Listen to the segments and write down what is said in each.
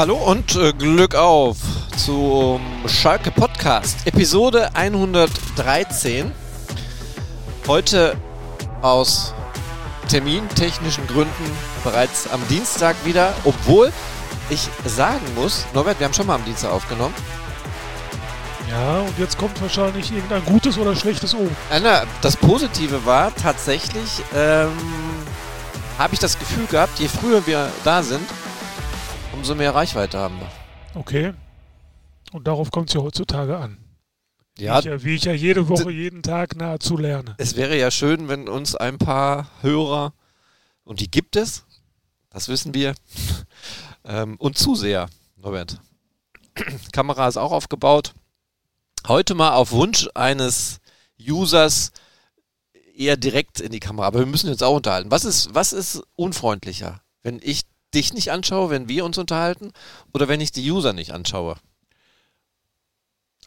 Hallo und äh, Glück auf zum Schalke Podcast, Episode 113. Heute aus termintechnischen Gründen bereits am Dienstag wieder, obwohl ich sagen muss, Norbert, wir haben schon mal am Dienstag aufgenommen. Ja, und jetzt kommt wahrscheinlich irgendein gutes oder schlechtes O. Äh, na, das Positive war tatsächlich, ähm, habe ich das Gefühl gehabt, je früher wir da sind, umso mehr Reichweite haben wir. Okay. Und darauf kommt es ja heutzutage an. Ja, Wie, ich ja, wie ich ja jede Woche, jeden Tag nahezu lerne. es wäre ja schön, wenn uns ein paar Hörer, und die gibt es, das wissen wir, ähm, und Zuseher, Norbert. Kamera ist auch aufgebaut. Heute mal auf Wunsch eines Users eher direkt in die Kamera, aber wir müssen uns auch unterhalten. Was ist, was ist unfreundlicher, wenn ich dich nicht anschaue, wenn wir uns unterhalten, oder wenn ich die User nicht anschaue?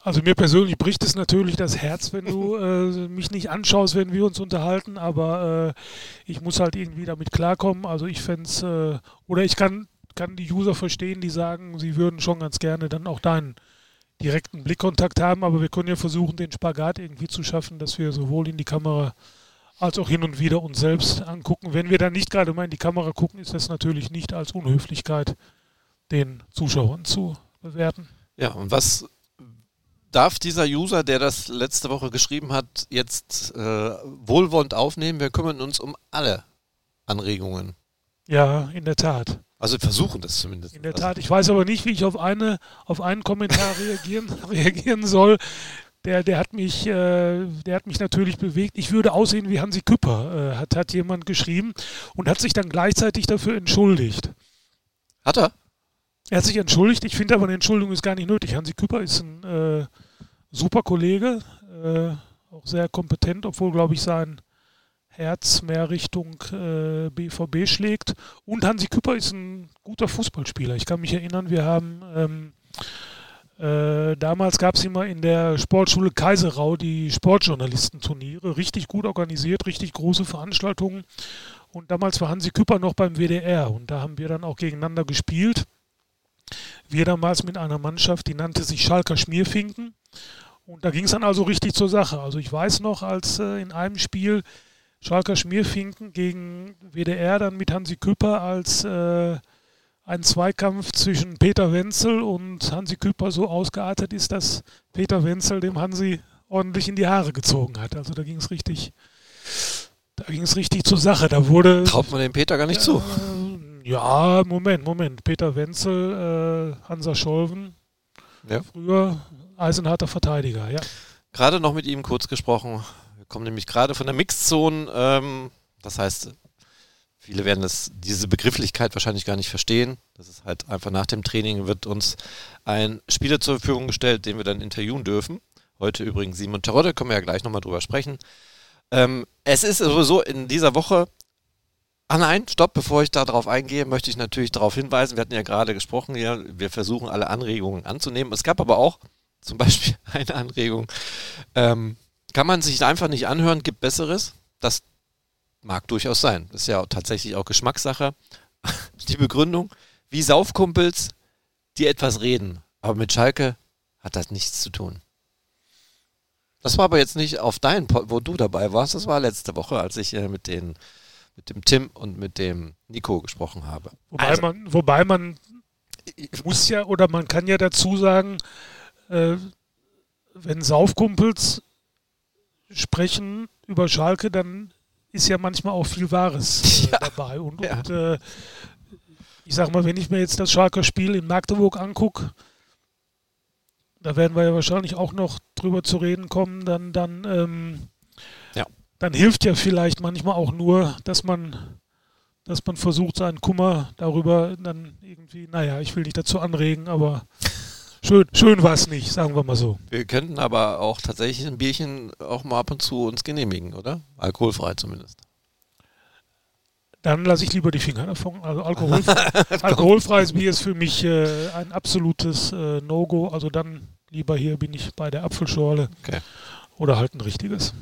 Also mir persönlich bricht es natürlich das Herz, wenn du äh, mich nicht anschaust, wenn wir uns unterhalten, aber äh, ich muss halt irgendwie damit klarkommen. Also ich fände es, äh, oder ich kann, kann die User verstehen, die sagen, sie würden schon ganz gerne dann auch deinen direkten Blickkontakt haben, aber wir können ja versuchen, den Spagat irgendwie zu schaffen, dass wir sowohl in die Kamera als auch hin und wieder uns selbst angucken. Wenn wir dann nicht gerade mal in die Kamera gucken, ist das natürlich nicht als Unhöflichkeit den Zuschauern zu bewerten. Ja, und was darf dieser User, der das letzte Woche geschrieben hat, jetzt äh, wohlwollend aufnehmen? Wir kümmern uns um alle Anregungen. Ja, in der Tat. Also wir versuchen das zumindest. In der Tat. Ich weiß aber nicht, wie ich auf eine, auf einen Kommentar reagieren, reagieren soll. Der, der hat mich, äh, der hat mich natürlich bewegt. Ich würde aussehen wie Hansi Küpper, äh, hat, hat jemand geschrieben und hat sich dann gleichzeitig dafür entschuldigt. hat er? Er hat sich entschuldigt. Ich finde aber eine Entschuldigung ist gar nicht nötig. Hansi Küpper ist ein äh, super Kollege, äh, auch sehr kompetent, obwohl, glaube ich, sein Herz mehr Richtung äh, BVB schlägt. Und Hansi Küpper ist ein guter Fußballspieler. Ich kann mich erinnern, wir haben ähm, äh, damals gab es immer in der Sportschule Kaiserau die Sportjournalistenturniere, richtig gut organisiert, richtig große Veranstaltungen. Und damals war Hansi Küpper noch beim WDR und da haben wir dann auch gegeneinander gespielt. Wir damals mit einer Mannschaft, die nannte sich Schalker Schmierfinken. Und da ging es dann also richtig zur Sache. Also ich weiß noch, als äh, in einem Spiel Schalker Schmierfinken gegen WDR dann mit Hansi Küpper als äh, ein Zweikampf zwischen Peter Wenzel und Hansi Küpper so ausgeartet ist, dass Peter Wenzel dem Hansi ordentlich in die Haare gezogen hat. Also da ging es richtig, da ging es richtig zur Sache. Da wurde Traut man dem Peter gar nicht zu. äh, ja, Moment, Moment. Peter Wenzel, äh, Hansa Scholven, Ja. früher eisenharter Verteidiger, ja. Gerade noch mit ihm kurz gesprochen. Wir kommen nämlich gerade von der Mixzone. Ähm, das heißt, viele werden das, diese Begrifflichkeit wahrscheinlich gar nicht verstehen. Das ist halt einfach nach dem Training wird uns ein Spieler zur Verfügung gestellt, den wir dann interviewen dürfen. Heute übrigens Simon Terodde, können wir ja gleich nochmal drüber sprechen. Ähm, es ist sowieso in dieser Woche. Ah nein, stopp, bevor ich da drauf eingehe, möchte ich natürlich darauf hinweisen, wir hatten ja gerade gesprochen, ja, wir versuchen alle Anregungen anzunehmen. Es gab aber auch zum Beispiel eine Anregung, ähm, kann man sich einfach nicht anhören, gibt Besseres? Das mag durchaus sein. Das ist ja tatsächlich auch Geschmackssache. Die Begründung, wie Saufkumpels, die etwas reden. Aber mit Schalke hat das nichts zu tun. Das war aber jetzt nicht auf deinen, Pod, wo du dabei warst. Das war letzte Woche, als ich äh, mit, den, mit dem Tim und mit dem Nico gesprochen habe. Wobei Also- man, wobei man muss ja oder man kann ja dazu sagen, äh, wenn Saufkumpels sprechen über Schalke, dann ist ja manchmal auch viel Wahres äh, Ja. dabei. Und, Ja. und äh, ich sag mal, wenn ich mir jetzt das Schalker Spiel in Magdeburg angucke, da werden wir ja wahrscheinlich auch noch drüber zu reden kommen, dann, dann, ähm, Ja. dann hilft ja vielleicht manchmal auch nur, dass man dass man versucht, seinen Kummer darüber dann irgendwie, naja, ich will nicht dazu anregen, aber schön, schön war es nicht, sagen wir mal so. Wir könnten aber auch tatsächlich ein Bierchen auch mal ab und zu uns genehmigen, oder? Alkoholfrei zumindest. Dann lasse ich lieber die Finger davon. Also alkoholfrei, alkoholfreies Bier ist für mich äh, ein absolutes äh, No-Go. Also dann lieber hier bin ich bei der Apfelschorle Okay. oder halt ein richtiges.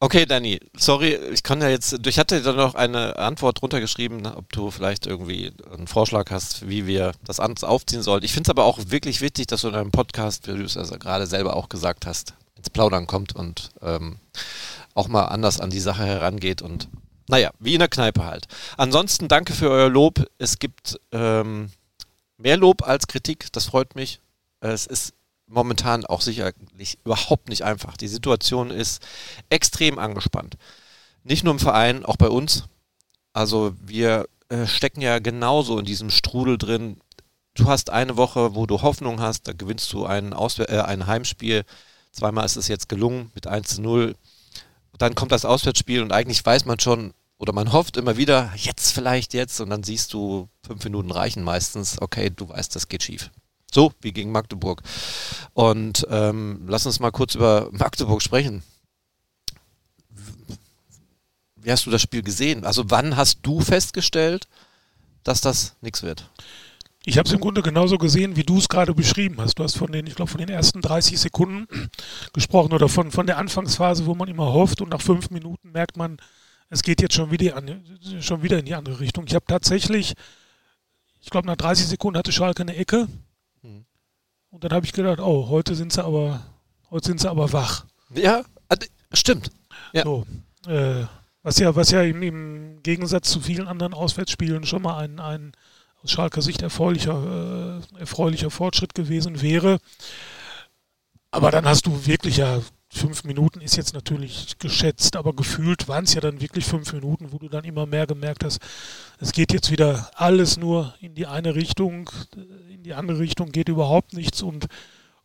Okay, Danny, sorry, ich kann ja jetzt, ich hatte da noch eine Antwort drunter geschrieben, ob du vielleicht irgendwie einen Vorschlag hast, wie wir das anders aufziehen sollten. Ich finde es aber auch wirklich wichtig, dass du in einem Podcast, wie du es also gerade selber auch gesagt hast, ins Plaudern kommt und ähm, auch mal anders an die Sache herangeht und naja, wie in der Kneipe halt. Ansonsten danke für euer Lob. Es gibt ähm, mehr Lob als Kritik, das freut mich. Es ist momentan auch sicherlich überhaupt nicht einfach. Die Situation ist extrem angespannt. Nicht nur im Verein, auch bei uns. Also wir äh, stecken ja genauso in diesem Strudel drin. Du hast eine Woche, wo du Hoffnung hast, da gewinnst du ein, Auswehr äh, ein Heimspiel. Zweimal ist es jetzt gelungen mit 1 zu 0. Dann kommt das Auswärtsspiel und eigentlich weiß man schon, oder man hofft immer wieder, jetzt vielleicht jetzt, und dann siehst du, fünf Minuten reichen meistens, okay, du weißt, das geht schief. So wie gegen Magdeburg. Und ähm, lass uns mal kurz über Magdeburg sprechen. Wie hast du das Spiel gesehen? Also wann hast du festgestellt, dass das nichts wird? Ich habe es im Grunde genauso gesehen, wie du es gerade beschrieben hast. Du hast von den, ich glaube, von den ersten 30 Sekunden gesprochen oder von, von der Anfangsphase, wo man immer hofft und nach fünf Minuten merkt man, es geht jetzt schon wieder, an, schon wieder in die andere Richtung. Ich habe tatsächlich, ich glaube, nach 30 Sekunden hatte Schalke eine Ecke. Und dann habe ich gedacht, oh, heute sind sie aber, heute sind sie aber wach. Ja, also, stimmt. Ja. So, äh, was ja, was ja im, im, Gegensatz zu vielen anderen Auswärtsspielen schon mal ein, ein aus Schalker Sicht erfreulicher, äh, erfreulicher Fortschritt gewesen wäre. Aber dann hast du wirklich ja fünf Minuten ist jetzt natürlich geschätzt, aber gefühlt waren es ja dann wirklich fünf Minuten, wo du dann immer mehr gemerkt hast, es geht jetzt wieder alles nur in die eine Richtung, in die andere Richtung geht überhaupt nichts und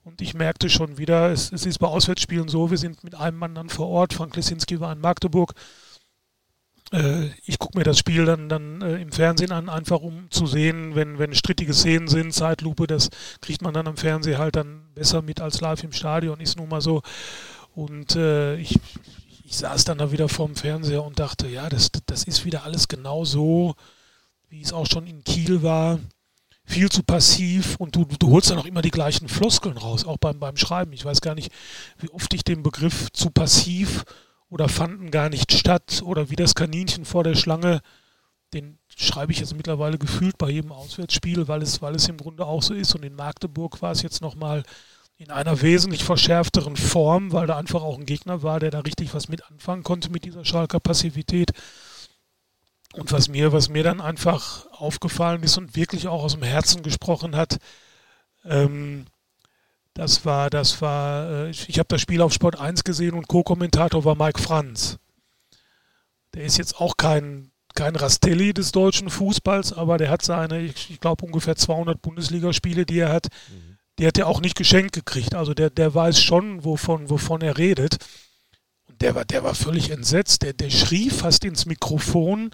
und ich merkte schon wieder, es, es ist bei Auswärtsspielen so, wir sind mit einem Mann dann vor Ort, Frank Lesinski war in Magdeburg, ich gucke mir das Spiel dann, dann äh, im Fernsehen an, einfach um zu sehen, wenn, wenn strittige Szenen sind, Zeitlupe, das kriegt man dann am Fernsehen halt dann besser mit als live im Stadion, ist nun mal so. Und äh, ich, ich saß dann da wieder vorm Fernseher und dachte, ja, das, das ist wieder alles genau so, wie es auch schon in Kiel war. Viel zu passiv und du, du holst dann auch immer die gleichen Floskeln raus, auch beim, beim Schreiben. Ich weiß gar nicht, wie oft ich den Begriff zu passiv oder fanden gar nicht statt oder wie das Kaninchen vor der Schlange, den schreibe ich jetzt mittlerweile gefühlt bei jedem Auswärtsspiel, weil es, weil es im Grunde auch so ist. Und in Magdeburg war es jetzt nochmal in einer wesentlich verschärfteren Form, weil da einfach auch ein Gegner war, der da richtig was mit anfangen konnte mit dieser Schalker Passivität. Und was mir, was mir dann einfach aufgefallen ist und wirklich auch aus dem Herzen gesprochen hat, ähm, das war, das war, äh, ich, ich habe das Spiel auf Sport 1 gesehen und Co-Kommentator war Mike Franz. Der ist jetzt auch kein, kein Rastelli des deutschen Fußballs, aber der hat seine, ich, ich glaube, ungefähr 200 Bundesligaspiele, die er hat. Mhm die hat er auch nicht geschenkt gekriegt. Also der, der weiß schon, wovon, wovon er redet. Und der war, der war völlig entsetzt. Der, der schrie fast ins Mikrofon,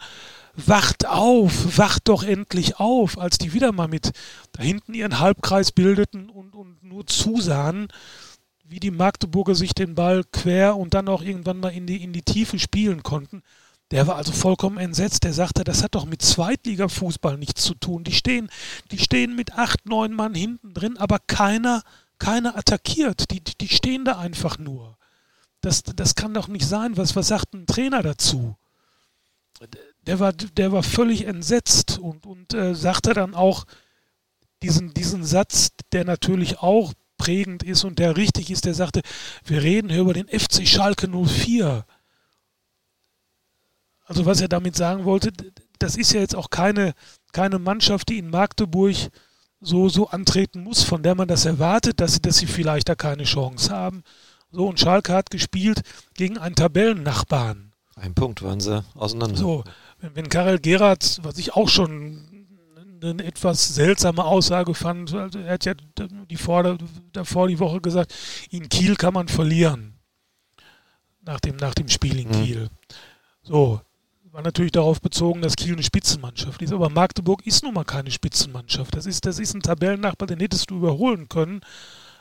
wacht auf, wacht doch endlich auf, als die wieder mal mit da hinten ihren Halbkreis bildeten und, und nur zusahen, wie die Magdeburger sich den Ball quer und dann auch irgendwann mal in die, in die Tiefe spielen konnten. Der war also vollkommen entsetzt. Der sagte, das hat doch mit Zweitliga-Fußball nichts zu tun. Die stehen, die stehen mit acht, neun Mann hinten drin, aber keiner, keiner attackiert. Die, die stehen da einfach nur. Das, das kann doch nicht sein. Was, was sagt ein Trainer dazu? Der war, der war völlig entsetzt und, und äh, sagte dann auch diesen, diesen Satz, der natürlich auch prägend ist und der richtig ist. Der sagte, wir reden hier über den FC Schalke 04 also was er damit sagen wollte, das ist ja jetzt auch keine, keine Mannschaft, die in Magdeburg so, so antreten muss, von der man das erwartet, dass sie, dass sie vielleicht da keine Chance haben. So, und Schalke hat gespielt gegen einen Tabellennachbarn. Ein Punkt waren sie auseinander. So, wenn, wenn Karel Gerhardt, was ich auch schon eine etwas seltsame Aussage fand, also er hat ja die vor, davor die Woche gesagt, in Kiel kann man verlieren. Nach dem, nach dem Spiel in mhm. Kiel. So, war natürlich darauf bezogen, dass Kiel eine Spitzenmannschaft ist. Aber Magdeburg ist nun mal keine Spitzenmannschaft. Das ist, das ist ein Tabellennachbar, den hättest du überholen können.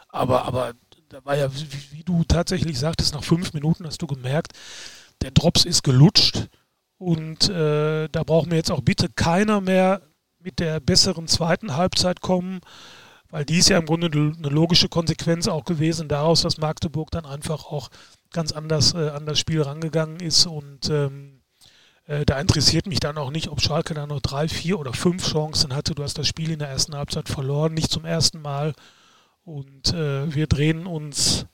Aber, aber da war ja, wie, wie du tatsächlich sagtest, nach fünf Minuten hast du gemerkt, der Drops ist gelutscht. Und äh, da braucht mir jetzt auch bitte keiner mehr mit der besseren zweiten Halbzeit kommen. weil die ist ja im Grunde eine logische Konsequenz auch gewesen daraus, dass Magdeburg dann einfach auch ganz anders äh, an das Spiel rangegangen ist und ähm, äh, da interessiert mich dann auch nicht, ob Schalke da noch drei, vier oder fünf Chancen hatte. Du hast das Spiel in der ersten Halbzeit verloren, nicht zum ersten Mal und äh, wir drehen uns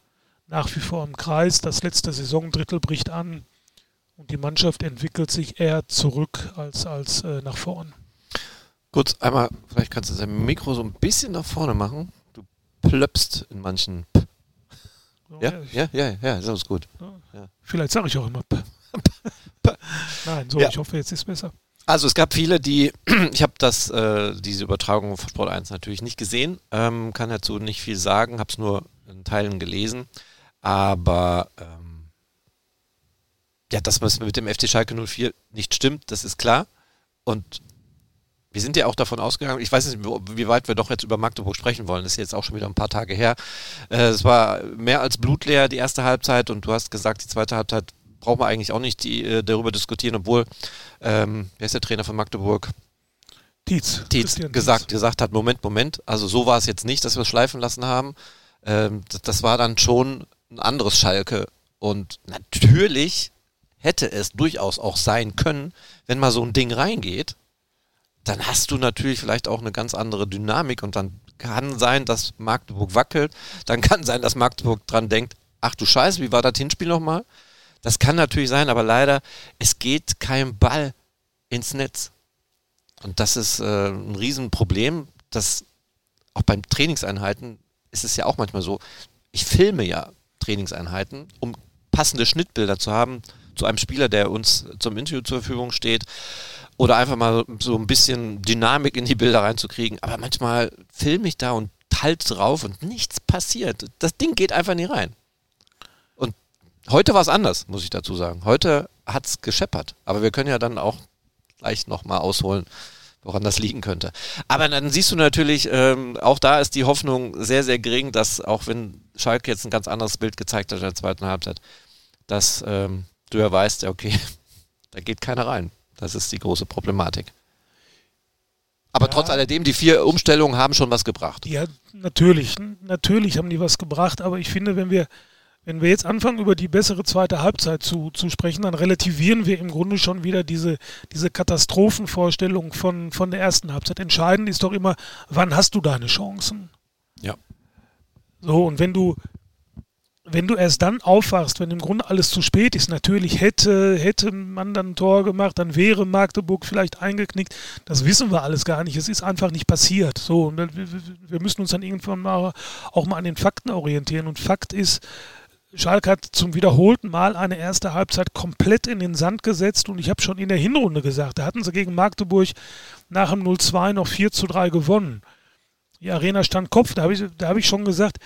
nach wie vor im Kreis. Das letzte Saisondrittel bricht an und die Mannschaft entwickelt sich eher zurück als, als äh, nach vorn. Kurz einmal, vielleicht kannst du dein Mikro so ein bisschen nach vorne machen. Du plöpst in manchen. P ja, ja, ja, ja, ja, das ist gut. Ja. Vielleicht sage ich auch immer P. Nein, so, ich hoffe, jetzt ist es besser. Also es gab viele, die, ich habe das, äh, diese Übertragung von Sport 1 natürlich nicht gesehen, ähm, kann dazu nicht viel sagen, habe es nur in Teilen gelesen, aber ähm, ja, dass was mit dem FC Schalke 04 nicht stimmt, das ist klar und wir sind ja auch davon ausgegangen, ich weiß nicht, wie weit wir doch jetzt über Magdeburg sprechen wollen, das ist jetzt auch schon wieder ein paar Tage her. Äh, es war mehr als blutleer die erste Halbzeit und du hast gesagt, die zweite Halbzeit brauchen wir eigentlich auch nicht die, äh, darüber diskutieren, obwohl, ähm, wer ist der Trainer von Magdeburg? Tietz. Tietz gesagt, gesagt hat, Moment, Moment, also so war es jetzt nicht, dass wir es schleifen lassen haben. Ähm, das, das war dann schon ein anderes Schalke. Und natürlich hätte es durchaus auch sein können, wenn mal so ein Ding reingeht, dann hast du natürlich vielleicht auch eine ganz andere Dynamik und dann kann sein, dass Magdeburg wackelt, dann kann sein, dass Magdeburg dran denkt, ach du Scheiße, wie war das Hinspiel nochmal? Das kann natürlich sein, aber leider, es geht kein Ball ins Netz. Und das ist äh, ein Riesenproblem, dass auch beim Trainingseinheiten ist es ja auch manchmal so, ich filme ja Trainingseinheiten, um passende Schnittbilder zu haben zu einem Spieler, der uns zum Interview zur Verfügung steht oder einfach mal so ein bisschen Dynamik in die Bilder reinzukriegen. Aber manchmal filme ich da und halt drauf und nichts passiert. Das Ding geht einfach nie rein. Und heute war es anders, muss ich dazu sagen. Heute hat es gescheppert. Aber wir können ja dann auch gleich nochmal ausholen, woran das liegen könnte. Aber dann siehst du natürlich, ähm, auch da ist die Hoffnung sehr, sehr gering, dass auch wenn Schalke jetzt ein ganz anderes Bild gezeigt hat in der zweiten Halbzeit, dass ähm, du ja weißt, okay, da geht keiner rein. Das ist die große Problematik. Aber ja. trotz alledem, die vier Umstellungen haben schon was gebracht. Ja, natürlich. Natürlich haben die was gebracht, aber ich finde, wenn wir, wenn wir jetzt anfangen, über die bessere zweite Halbzeit zu, zu sprechen, dann relativieren wir im Grunde schon wieder diese, diese Katastrophenvorstellung von, von der ersten Halbzeit. Entscheidend ist doch immer, wann hast du deine Chancen? Ja. So, und wenn du, wenn du erst dann aufwachst, wenn im Grunde alles zu spät ist, natürlich hätte, hätte man dann ein Tor gemacht, dann wäre Magdeburg vielleicht eingeknickt. Das wissen wir alles gar nicht. Es ist einfach nicht passiert. So, wir müssen uns dann irgendwann mal auch mal an den Fakten orientieren. Und Fakt ist, Schalke hat zum wiederholten Mal eine erste Halbzeit komplett in den Sand gesetzt und ich habe schon in der Hinrunde gesagt, da hatten sie gegen Magdeburg nach dem 0-2 noch 4 zu 3 gewonnen. Die Arena stand Kopf, da habe ich, hab ich schon gesagt,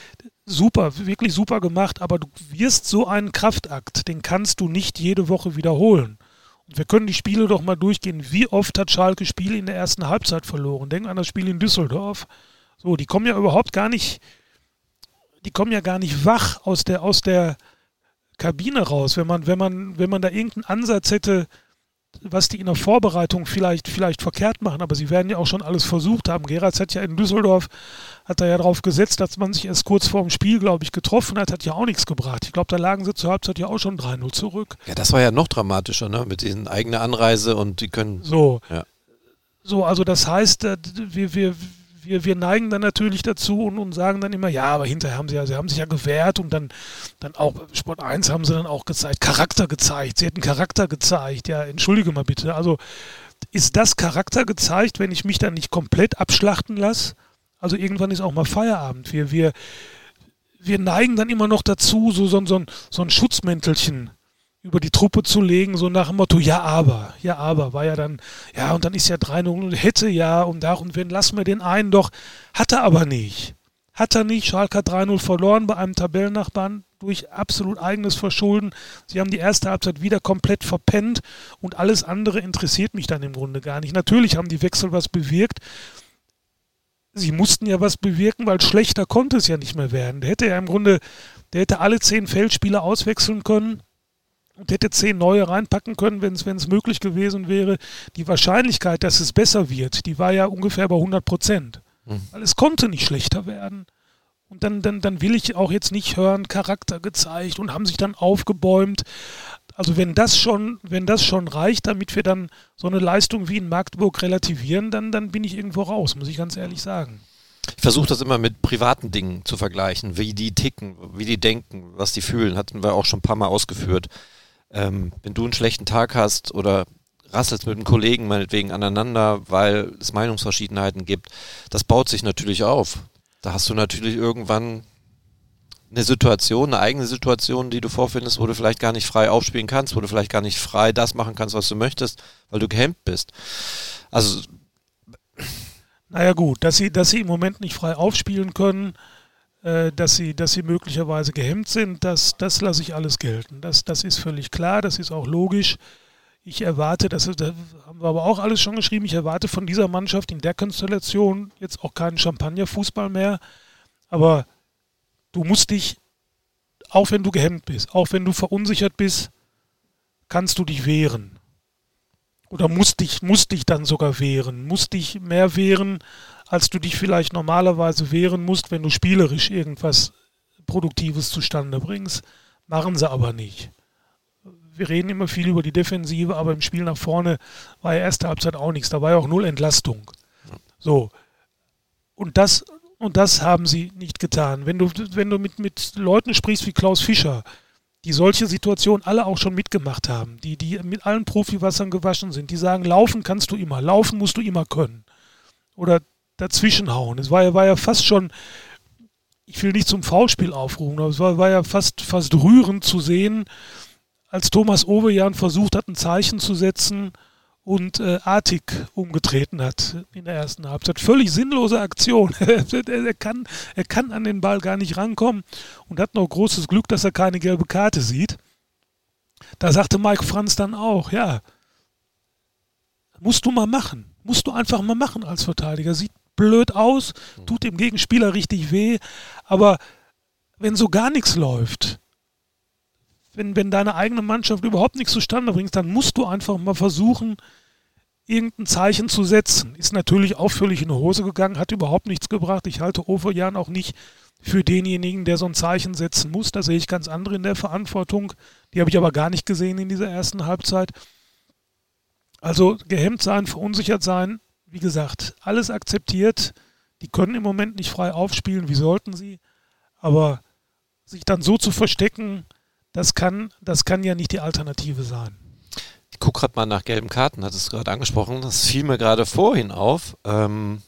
super, wirklich super gemacht, aber du wirst so einen Kraftakt, den kannst du nicht jede Woche wiederholen. Und wir können die Spiele doch mal durchgehen. Wie oft hat Schalke Spiele in der ersten Halbzeit verloren? Denk an das Spiel in Düsseldorf. So, die kommen ja überhaupt gar nicht, die kommen ja gar nicht wach aus der, aus der Kabine raus. Wenn man, wenn man, wenn man da irgendeinen Ansatz hätte, was die in der Vorbereitung vielleicht, vielleicht verkehrt machen, aber sie werden ja auch schon alles versucht haben. Geratz hat ja in Düsseldorf, hat er ja darauf gesetzt, dass man sich erst kurz vor dem Spiel, glaube ich, getroffen hat, hat ja auch nichts gebracht. Ich glaube, da lagen sie zur Halbzeit ja auch schon 3-0 zurück. Ja, das war ja noch dramatischer, ne? Mit diesen eigenen Anreise und die können. So. Ja. So, also das heißt, äh, wir, wir, wir, wir neigen dann natürlich dazu und, und sagen dann immer, ja, aber hinterher haben sie ja, sie haben sich ja gewehrt und dann, dann auch Sport 1 haben sie dann auch gezeigt, Charakter gezeigt, sie hätten Charakter gezeigt, ja, entschuldige mal bitte. Also ist das Charakter gezeigt, wenn ich mich dann nicht komplett abschlachten lasse? Also irgendwann ist auch mal Feierabend. Wir, wir, wir neigen dann immer noch dazu, so, so, so, so ein Schutzmäntelchen über die Truppe zu legen, so nach dem Motto, ja, aber, ja, aber, war ja dann, ja, und dann ist ja 3-0 und hätte ja und da und wenn, lassen wir den einen doch, hat er aber nicht. Hat er nicht, Schalke hat 3-0 verloren bei einem Tabellennachbarn durch absolut eigenes Verschulden. Sie haben die erste Halbzeit wieder komplett verpennt und alles andere interessiert mich dann im Grunde gar nicht. Natürlich haben die Wechsel was bewirkt. Sie mussten ja was bewirken, weil schlechter konnte es ja nicht mehr werden. Der hätte ja im Grunde, der hätte alle zehn Feldspieler auswechseln können und hätte zehn neue reinpacken können, wenn es möglich gewesen wäre. Die Wahrscheinlichkeit, dass es besser wird, die war ja ungefähr bei 100 Prozent. Mhm. Weil es konnte nicht schlechter werden. Und dann, dann, dann will ich auch jetzt nicht hören, Charakter gezeigt und haben sich dann aufgebäumt. Also wenn das schon, wenn das schon reicht, damit wir dann so eine Leistung wie in Magdeburg relativieren, dann, dann bin ich irgendwo raus, muss ich ganz ehrlich sagen. Ich versuche das immer mit privaten Dingen zu vergleichen, wie die ticken, wie die denken, was die fühlen, hatten wir auch schon ein paar Mal ausgeführt. Ähm, wenn du einen schlechten Tag hast oder rasselst mit einem Kollegen meinetwegen aneinander, weil es Meinungsverschiedenheiten gibt, das baut sich natürlich auf. Da hast du natürlich irgendwann eine Situation, eine eigene Situation, die du vorfindest, wo du vielleicht gar nicht frei aufspielen kannst, wo du vielleicht gar nicht frei das machen kannst, was du möchtest, weil du gehemmt bist. Also. Naja gut, dass sie, dass sie im Moment nicht frei aufspielen können, dass, sie, dass sie möglicherweise gehemmt sind, das, das lasse ich alles gelten. Das, das ist völlig klar, das ist auch logisch. Ich erwarte, das, das haben wir aber auch alles schon geschrieben, ich erwarte von dieser Mannschaft in der Konstellation jetzt auch keinen Champagnerfußball mehr. Aber du musst dich, auch wenn du gehemmt bist, auch wenn du verunsichert bist, kannst du dich wehren. Oder musst dich, musst dich dann sogar wehren. Musst dich mehr wehren, als du dich vielleicht normalerweise wehren musst, wenn du spielerisch irgendwas Produktives zustande bringst. Machen sie aber nicht. Wir reden immer viel über die Defensive, aber im Spiel nach vorne war ja erste Halbzeit auch nichts. Da war ja auch null Entlastung. So. Und das und das haben sie nicht getan. Wenn du, wenn du mit, mit Leuten sprichst wie Klaus Fischer, die solche Situationen alle auch schon mitgemacht haben, die, die mit allen Profiwassern gewaschen sind, die sagen, laufen kannst du immer, laufen musst du immer können. Oder dazwischenhauen. Es war ja, war ja fast schon, ich will nicht zum Foulspiel aufrufen, aber es war, war ja fast, fast rührend zu sehen, als Thomas Ovejan versucht hat, ein Zeichen zu setzen und äh, Artig umgetreten hat in der ersten Halbzeit. Völlig sinnlose Aktion. er, kann, er kann an den Ball gar nicht rankommen und hat noch großes Glück, dass er keine gelbe Karte sieht. Da sagte Mike Franz dann auch, ja, musst du mal machen. Musst du einfach mal machen als Verteidiger. Sieht blöd aus, tut dem Gegenspieler richtig weh, aber wenn so gar nichts läuft, wenn, wenn deine eigene Mannschaft überhaupt nichts zustande bringt, dann musst du einfach mal versuchen, irgendein Zeichen zu setzen. Ist natürlich auch völlig in die Hose gegangen, hat überhaupt nichts gebracht. Ich halte Overjan auch nicht für denjenigen, der so ein Zeichen setzen muss. Da sehe ich ganz andere in der Verantwortung. Die habe ich aber gar nicht gesehen in dieser ersten Halbzeit. Also gehemmt sein, verunsichert sein, wie gesagt, alles akzeptiert. Die können im Moment nicht frei aufspielen, wie sollten sie. Aber sich dann so zu verstecken, das kann, das kann ja nicht die Alternative sein. Ich gucke gerade mal nach gelben Karten, hat es gerade angesprochen. Das fiel mir gerade vorhin auf. Ähm,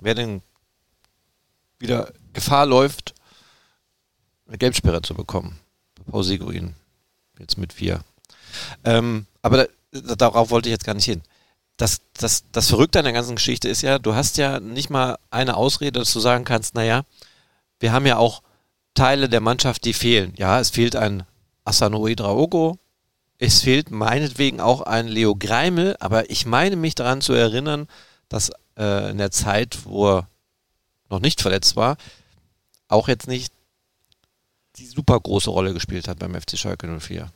wer denn wieder Gefahr läuft, eine Gelbsperre zu bekommen. Paul Seguin. Jetzt mit vier. Ähm, aber da, darauf wollte ich jetzt gar nicht hin. Das, das, das Verrückte an der ganzen Geschichte ist ja, du hast ja nicht mal eine Ausrede, dass du sagen kannst, naja, wir haben ja auch Teile der Mannschaft, die fehlen. Ja, es fehlt ein Asanoe Draogo. Es fehlt meinetwegen auch ein Leo Greimel, aber ich meine mich daran zu erinnern, dass äh, in der Zeit, wo er noch nicht verletzt war, auch jetzt nicht die super große Rolle gespielt hat beim FC Schalke 04.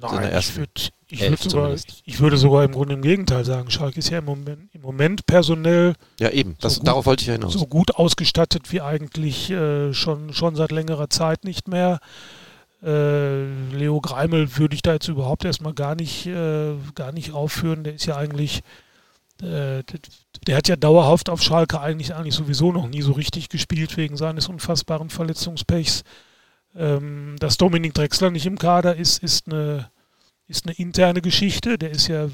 Nein, ich, würd, ich, würd sogar, ich, würde sogar im Grunde im Gegenteil sagen, Schalke ist ja im Moment, im Moment personell ja, eben. Das, so gut, darauf wollte ich ja hinaus. so gut ausgestattet wie eigentlich äh, schon, schon seit längerer Zeit nicht mehr. Äh, Leo Greimel würde ich da jetzt überhaupt erstmal gar nicht, äh, gar nicht aufführen. Der ist ja eigentlich, äh, der hat ja dauerhaft auf Schalke eigentlich, eigentlich sowieso noch nie so richtig gespielt wegen seines unfassbaren Verletzungspechs. Ähm, dass Dominik Drexler nicht im Kader ist, ist eine, ist eine interne Geschichte. Der ist ja,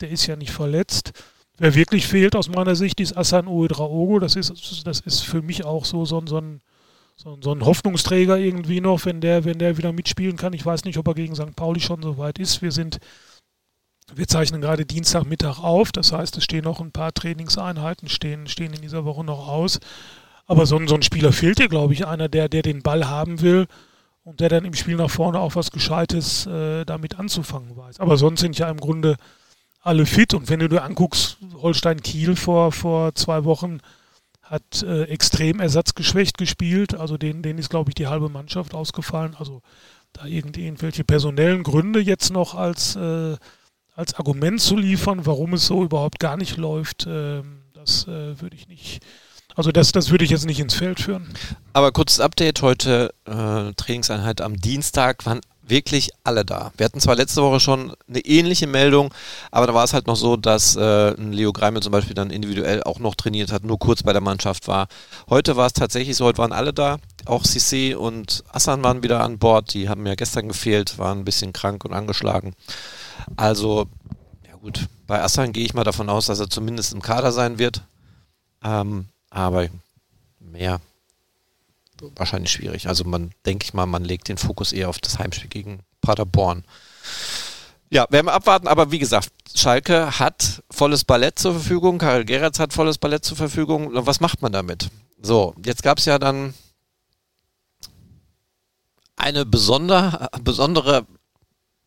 der ist ja nicht verletzt. Wer wirklich fehlt aus meiner Sicht, ist Asan Uedraogo. Das ist, das ist für mich auch so, so, so ein so, so ein Hoffnungsträger irgendwie noch, wenn der, wenn der wieder mitspielen kann. Ich weiß nicht, ob er gegen St. Pauli schon so weit ist. Wir sind, wir zeichnen gerade Dienstagmittag auf, das heißt, es stehen noch ein paar Trainingseinheiten, stehen, stehen in dieser Woche noch aus. Aber so, so ein Spieler fehlt dir, glaube ich, einer, der, der den Ball haben will und der dann im Spiel nach vorne auch was Gescheites äh, damit anzufangen weiß. Aber sonst sind ja im Grunde alle fit. Und wenn du dir anguckst, Holstein Kiel vor, vor zwei Wochen, hat äh, extrem ersatzgeschwächt gespielt. Also denen, denen ist, glaube ich, die halbe Mannschaft ausgefallen. Also da irgendwelche personellen Gründe jetzt noch als, äh, als Argument zu liefern, warum es so überhaupt gar nicht läuft, äh, das äh, würde ich nicht. Also das, das würde ich jetzt nicht ins Feld führen. Aber kurzes Update, heute äh, Trainingseinheit am Dienstag, waren wirklich alle da. Wir hatten zwar letzte Woche schon eine ähnliche Meldung, aber da war es halt noch so, dass äh, Leo Greimel zum Beispiel dann individuell auch noch trainiert hat, nur kurz bei der Mannschaft war. Heute war es tatsächlich so, heute waren alle da. Auch Sissé und Assan waren wieder an Bord. Die haben ja gestern gefehlt, waren ein bisschen krank und angeschlagen. Also, ja gut, bei Assan gehe ich mal davon aus, dass er zumindest im Kader sein wird. Ähm, aber mehr wahrscheinlich schwierig. Also man denke ich mal, man legt den Fokus eher auf das Heimspiel gegen Paderborn. Ja, werden wir abwarten, aber wie gesagt, Schalke hat volles Ballett zur Verfügung, Karl Geratz hat volles Ballett zur Verfügung. Was macht man damit? So, jetzt gab es ja dann eine besonder, besondere,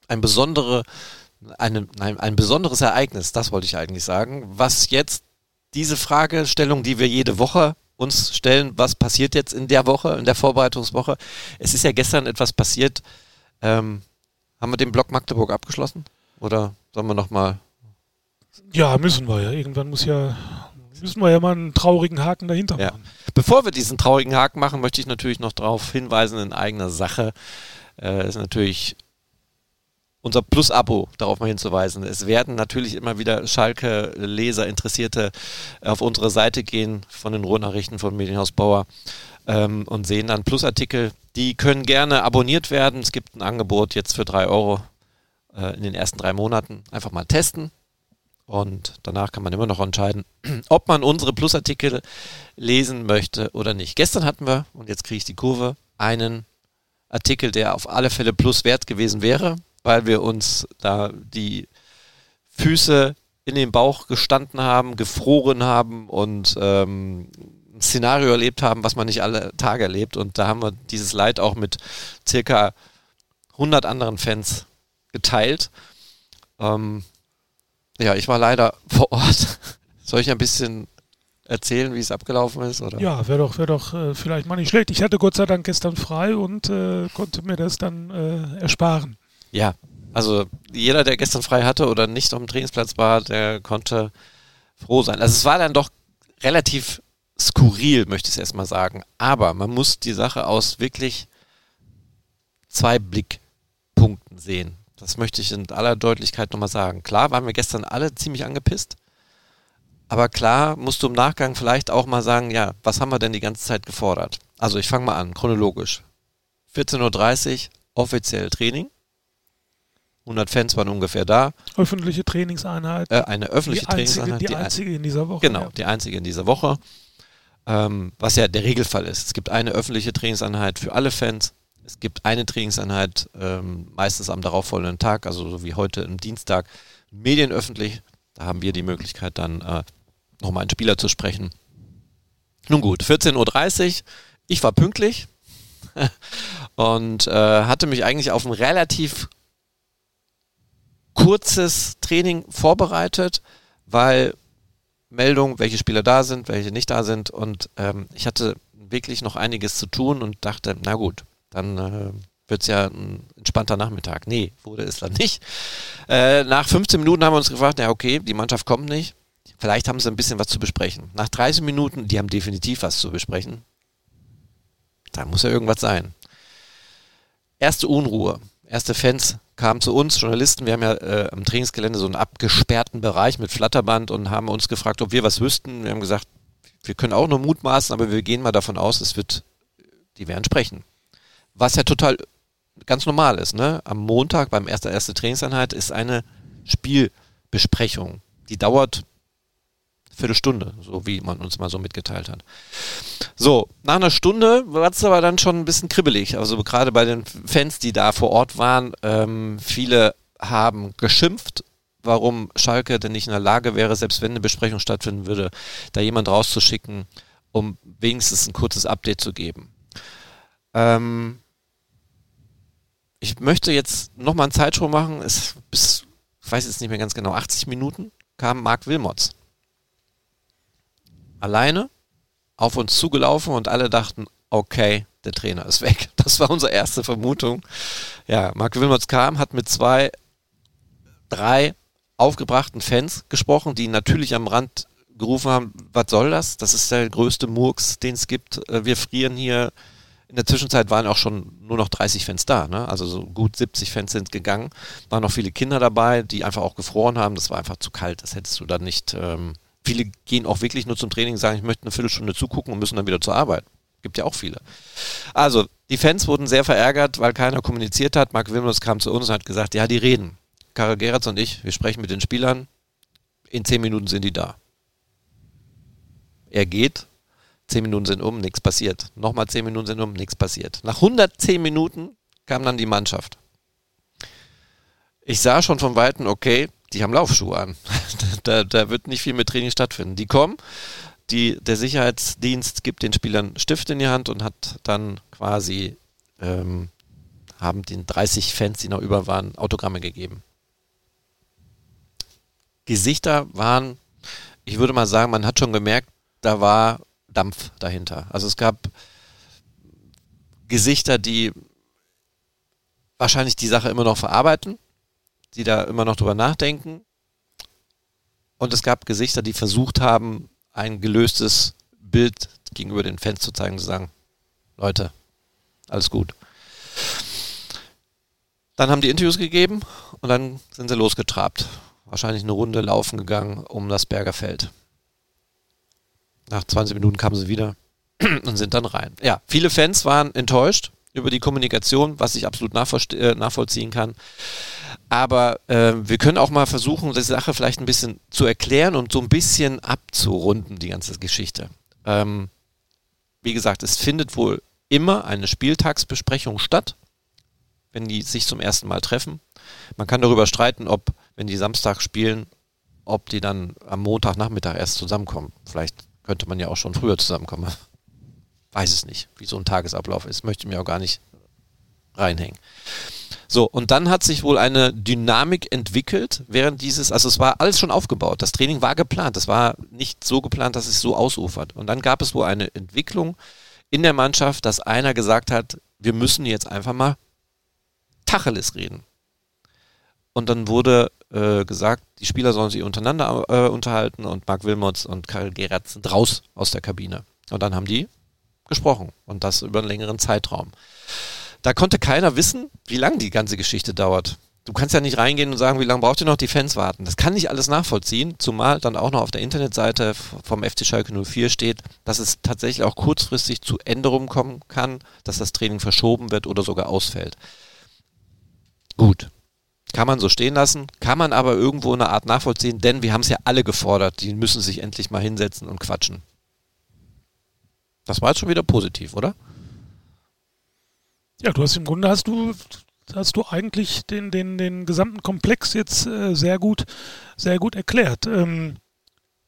ein besondere, eine, ein, ein besonderes Ereignis, das wollte ich eigentlich sagen, was jetzt diese Fragestellung, die wir jede Woche uns stellen, was passiert jetzt in der Woche, in der Vorbereitungswoche. Es ist ja gestern etwas passiert. Ähm, haben wir den Block Magdeburg abgeschlossen? Oder sollen wir nochmal? Ja, müssen wir ja. Irgendwann muss ja, müssen wir ja mal einen traurigen Haken dahinter ja. machen. Bevor wir diesen traurigen Haken machen, möchte ich natürlich noch darauf hinweisen in eigener Sache. Äh, ist natürlich unser Plus-Abo darauf mal hinzuweisen. Es werden natürlich immer wieder Schalke-Leser, Interessierte auf unsere Seite gehen von den Ruhrnachrichten von Medienhaus Bauer ähm, und sehen dann Plusartikel. Die können gerne abonniert werden. Es gibt ein Angebot jetzt für drei Euro äh, in den ersten drei Monaten. Einfach mal testen. Und danach kann man immer noch entscheiden, ob man unsere Plusartikel lesen möchte oder nicht. Gestern hatten wir, und jetzt kriege ich die Kurve, einen Artikel, der auf alle Fälle plus wert gewesen wäre weil wir uns da die Füße in den Bauch gestanden haben, gefroren haben und ähm, ein Szenario erlebt haben, was man nicht alle Tage erlebt. Und da haben wir dieses Leid auch mit circa 100 anderen Fans geteilt. Ähm, ja, ich war leider vor Ort. Soll ich ein bisschen erzählen, wie es abgelaufen ist? Oder? Ja, wäre doch, wär doch äh, vielleicht mal nicht schlecht. Ich hatte Gott sei Dank gestern frei und äh, konnte mir das dann äh, ersparen. Ja, also jeder, der gestern frei hatte oder nicht auf dem Trainingsplatz war, der konnte froh sein. Also es war dann doch relativ skurril, möchte ich es erstmal sagen. Aber man muss die Sache aus wirklich zwei Blickpunkten sehen. Das möchte ich in aller Deutlichkeit nochmal sagen. Klar waren wir gestern alle ziemlich angepisst. Aber klar musst du im Nachgang vielleicht auch mal sagen, ja, was haben wir denn die ganze Zeit gefordert? Also ich fange mal an, chronologisch. 14.30 Uhr offiziell Training. 100 Fans waren ungefähr da. Öffentliche Trainingseinheit. Äh, eine öffentliche die einzige, Trainingseinheit. Die, die einzige in dieser Woche. Genau, ja. die einzige in dieser Woche. Ähm, was ja der Regelfall ist. Es gibt eine öffentliche Trainingseinheit für alle Fans. Es gibt eine Trainingseinheit ähm, meistens am darauffolgenden Tag, also so wie heute am Dienstag, medienöffentlich. Da haben wir die Möglichkeit dann äh, nochmal einen Spieler zu sprechen. Nun gut, 14.30 Uhr. Ich war pünktlich und äh, hatte mich eigentlich auf ein relativ kurzes Training vorbereitet, weil Meldung, welche Spieler da sind, welche nicht da sind. Und ähm, ich hatte wirklich noch einiges zu tun und dachte, na gut, dann äh, wird es ja ein entspannter Nachmittag. Nee, wurde es dann nicht. Äh, nach 15 Minuten haben wir uns gefragt, ja okay, die Mannschaft kommt nicht. Vielleicht haben sie ein bisschen was zu besprechen. Nach 30 Minuten, die haben definitiv was zu besprechen. Da muss ja irgendwas sein. Erste Unruhe. Erste Fans kamen zu uns, Journalisten, wir haben ja äh, am Trainingsgelände so einen abgesperrten Bereich mit Flatterband und haben uns gefragt, ob wir was wüssten. Wir haben gesagt, wir können auch nur mutmaßen, aber wir gehen mal davon aus, es wird, die werden sprechen. Was ja total ganz normal ist, ne? Am Montag beim erster erste Trainingseinheit ist eine Spielbesprechung. Die dauert Viertelstunde, so wie man uns mal so mitgeteilt hat. So, nach einer Stunde war es aber dann schon ein bisschen kribbelig. Also gerade bei den Fans, die da vor Ort waren, ähm, viele haben geschimpft, warum Schalke denn nicht in der Lage wäre, selbst wenn eine Besprechung stattfinden würde, da jemand rauszuschicken, um wenigstens ein kurzes Update zu geben. Ähm, ich möchte jetzt nochmal einen Zeitsprung machen. Es bis, ich weiß jetzt nicht mehr ganz genau, 80 Minuten kam Marc Wilmots alleine auf uns zugelaufen und alle dachten, okay, der Trainer ist weg. Das war unsere erste Vermutung. Ja, Marc Wilmots kam, hat mit zwei, drei aufgebrachten Fans gesprochen, die natürlich am Rand gerufen haben, was soll das? Das ist der größte Murks, den es gibt. Äh, wir frieren hier. In der Zwischenzeit waren auch schon nur noch 30 Fans da. Ne? Also so gut 70 Fans sind gegangen. Waren noch viele Kinder dabei, die einfach auch gefroren haben. Das war einfach zu kalt. Das hättest du dann nicht. Ähm, viele gehen auch wirklich nur zum Training und sagen, ich möchte eine Viertelstunde zugucken und müssen dann wieder zur Arbeit. Gibt ja auch viele. Also, die Fans wurden sehr verärgert, weil keiner kommuniziert hat. Marc Wilmers kam zu uns und hat gesagt, ja, die reden. Karel Geratz und ich, wir sprechen mit den Spielern. In zehn Minuten sind die da. Er geht, zehn Minuten sind um, nichts passiert. Nochmal zehn Minuten sind um, nichts passiert. Nach 110 Minuten kam dann die Mannschaft. Ich sah schon von Weitem, okay, die haben Laufschuhe an. da, da wird nicht viel mit Training stattfinden. Die kommen, die, der Sicherheitsdienst gibt den Spielern Stift in die Hand und hat dann quasi, ähm, haben den 30 Fans, die noch über waren, Autogramme gegeben. Gesichter waren, ich würde mal sagen, man hat schon gemerkt, da war Dampf dahinter. Also es gab Gesichter, die wahrscheinlich die Sache immer noch verarbeiten, die da immer noch drüber nachdenken. Und es gab Gesichter, die versucht haben, ein gelöstes Bild gegenüber den Fans zu zeigen, zu sagen, Leute, alles gut. Dann haben die Interviews gegeben und dann sind sie losgetrabt. Wahrscheinlich eine Runde laufen gegangen um das Bergerfeld. Nach 20 Minuten kamen sie wieder und sind dann rein. Ja, viele Fans waren enttäuscht über die Kommunikation, was ich absolut äh, nachvollziehen kann. Aber äh, wir können auch mal versuchen, die Sache vielleicht ein bisschen zu erklären und so ein bisschen abzurunden, die ganze Geschichte. Ähm, wie gesagt, es findet wohl immer eine Spieltagsbesprechung statt, wenn die sich zum ersten Mal treffen. Man kann darüber streiten, ob, wenn die Samstag spielen, ob die dann am Montagnachmittag erst zusammenkommen. Vielleicht könnte man ja auch schon früher zusammenkommen. Weiß es nicht, wie so ein Tagesablauf ist. Möchte mir auch gar nicht reinhängen. So, und dann hat sich wohl eine Dynamik entwickelt während dieses, also es war alles schon aufgebaut. Das Training war geplant. Es war nicht so geplant, dass es so ausufert. Und dann gab es wohl eine Entwicklung in der Mannschaft, dass einer gesagt hat, wir müssen jetzt einfach mal Tacheles reden. Und dann wurde äh, gesagt, die Spieler sollen sich untereinander äh, unterhalten und Marc Wilmots und Karl Gerard sind raus aus der Kabine. Und dann haben die gesprochen und das über einen längeren Zeitraum. Da konnte keiner wissen, wie lange die ganze Geschichte dauert. Du kannst ja nicht reingehen und sagen, wie lange braucht ihr noch die Fans warten. Das kann nicht alles nachvollziehen, zumal dann auch noch auf der Internetseite vom FC Schalke 04 steht, dass es tatsächlich auch kurzfristig zu Änderungen kommen kann, dass das Training verschoben wird oder sogar ausfällt. Gut. Kann man so stehen lassen, kann man aber irgendwo eine Art nachvollziehen, denn wir haben es ja alle gefordert, die müssen sich endlich mal hinsetzen und quatschen. Das war jetzt schon wieder positiv, oder? Ja, du hast im Grunde hast du hast du eigentlich den, den, den gesamten Komplex jetzt äh, sehr gut, sehr gut erklärt. Ähm,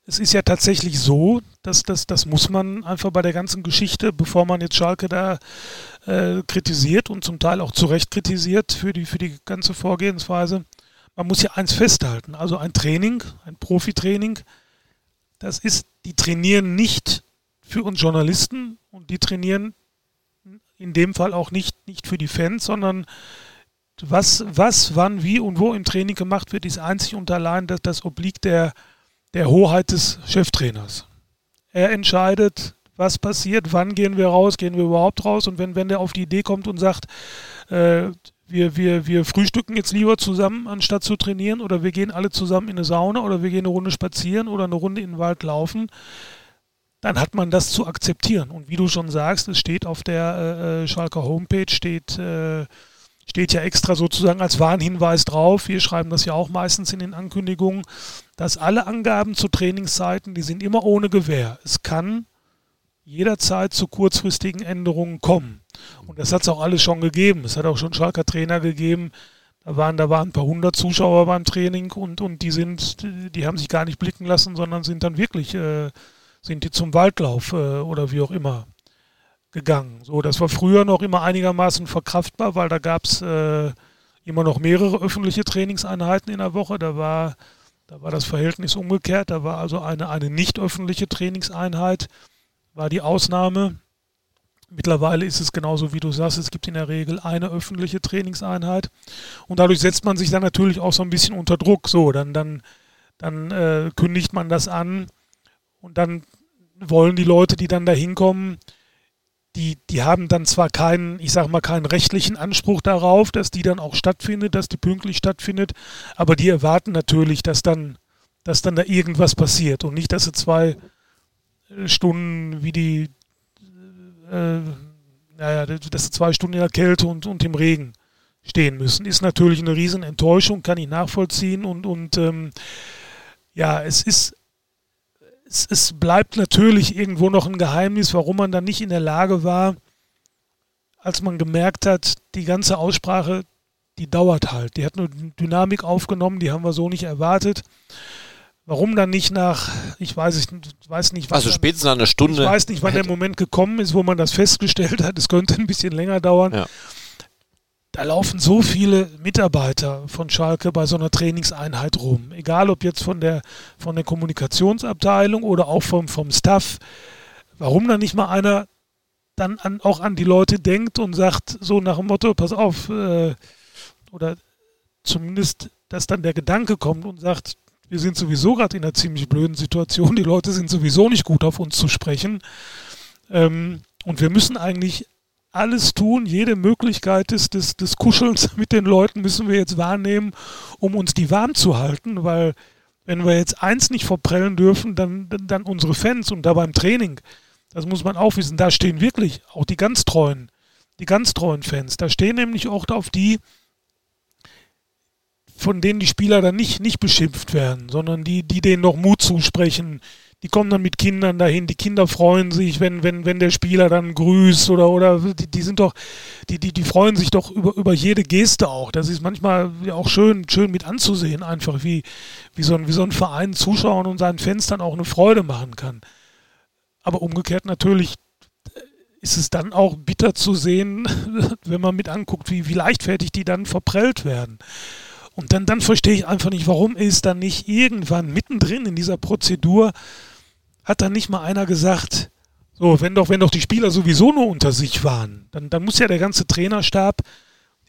es ist ja tatsächlich so, dass das, das muss man einfach bei der ganzen Geschichte, bevor man jetzt Schalke da äh, kritisiert und zum Teil auch zu Recht kritisiert für die, für die ganze Vorgehensweise, man muss ja eins festhalten. Also ein Training, ein Profitraining, das ist, die trainieren nicht für uns Journalisten und die trainieren in dem Fall auch nicht, nicht für die Fans, sondern was, was, wann, wie und wo im Training gemacht wird, ist einzig und allein, dass das obliegt der, der Hoheit des Cheftrainers. Er entscheidet, was passiert, wann gehen wir raus, gehen wir überhaupt raus und wenn, wenn der auf die Idee kommt und sagt, äh, wir, wir, wir frühstücken jetzt lieber zusammen, anstatt zu trainieren, oder wir gehen alle zusammen in eine Sauna oder wir gehen eine Runde spazieren oder eine Runde in den Wald laufen, dann hat man das zu akzeptieren. Und wie du schon sagst, es steht auf der äh, äh, Schalker Homepage, steht, äh, steht ja extra sozusagen als Warnhinweis drauf. Wir schreiben das ja auch meistens in den Ankündigungen, dass alle Angaben zu Trainingszeiten, die sind immer ohne Gewähr. Es kann jederzeit zu kurzfristigen Änderungen kommen. Und das hat es auch alles schon gegeben. Es hat auch schon Schalker Trainer gegeben, da waren, da waren ein paar hundert Zuschauer beim Training und, und die sind, die haben sich gar nicht blicken lassen, sondern sind dann wirklich äh, sind die zum Waldlauf äh, oder wie auch immer gegangen. So, das war früher noch immer einigermaßen verkraftbar, weil da gab es äh, immer noch mehrere öffentliche Trainingseinheiten in der Woche. Da war, da war das Verhältnis umgekehrt. Da war also eine, eine nicht öffentliche Trainingseinheit, war die Ausnahme. Mittlerweile ist es genauso, wie du sagst, es gibt in der Regel eine öffentliche Trainingseinheit. Und dadurch setzt man sich dann natürlich auch so ein bisschen unter Druck. So, dann, dann, dann äh, kündigt man das an Und dann wollen die Leute, die dann da hinkommen, die, die haben dann zwar keinen, ich sag mal, keinen rechtlichen Anspruch darauf, dass die dann auch stattfindet, dass die pünktlich stattfindet, aber die erwarten natürlich, dass dann, dass dann da irgendwas passiert und nicht, dass sie zwei Stunden wie die, äh, naja, dass sie zwei Stunden in der Kälte und, und im Regen stehen müssen. Ist natürlich eine riesen Enttäuschung, kann ich nachvollziehen und, und ähm, ja, es ist es, es, bleibt natürlich irgendwo noch ein Geheimnis, warum man dann nicht in der Lage war, als man gemerkt hat, die ganze Aussprache, die dauert halt. Die hat eine Dynamik aufgenommen, die haben wir so nicht erwartet. Warum dann nicht nach, ich weiß, ich weiß nicht, was. Also spätestens nach einer Stunde. Ich weiß nicht, wann der Moment gekommen ist, wo man das festgestellt hat. Es könnte ein bisschen länger dauern. Ja da laufen so viele Mitarbeiter von Schalke bei so einer Trainingseinheit rum. Egal ob jetzt von der, von der Kommunikationsabteilung oder auch vom, vom Staff. Warum dann nicht mal einer dann an, auch an die Leute denkt und sagt, so nach dem Motto, pass auf, äh, oder zumindest, dass dann der Gedanke kommt und sagt, wir sind sowieso gerade in einer ziemlich blöden Situation, die Leute sind sowieso nicht gut auf uns zu sprechen. Ähm, und wir müssen eigentlich alles tun, jede Möglichkeit des, des, des Kuschelns. Mit den Leuten müssen wir jetzt wahrnehmen, um uns die warm zu halten, weil wenn wir jetzt eins nicht verprellen dürfen, dann, dann, dann unsere Fans und da beim Training, das muss man auch wissen, da stehen wirklich auch die ganz treuen, die ganz treuen Fans, da stehen nämlich auch auf die, von denen die Spieler dann nicht, nicht beschimpft werden, sondern die, die denen noch Mut zusprechen, die kommen dann mit Kindern dahin, die Kinder freuen sich, wenn, wenn, wenn der Spieler dann grüßt oder, oder die, die sind doch, die, die, die freuen sich doch über, über jede Geste auch. Das ist manchmal auch schön, schön mit anzusehen, einfach wie, wie, so ein, wie so ein Verein zuschauen und seinen Fans dann auch eine Freude machen kann. Aber umgekehrt natürlich ist es dann auch bitter zu sehen, wenn man mit anguckt, wie, wie leichtfertig die dann verprellt werden. Und dann, dann verstehe ich einfach nicht, warum ist dann nicht irgendwann mittendrin in dieser Prozedur, hat dann nicht mal einer gesagt, so, wenn doch, wenn doch die Spieler sowieso nur unter sich waren, dann, dann muss ja der ganze Trainerstab,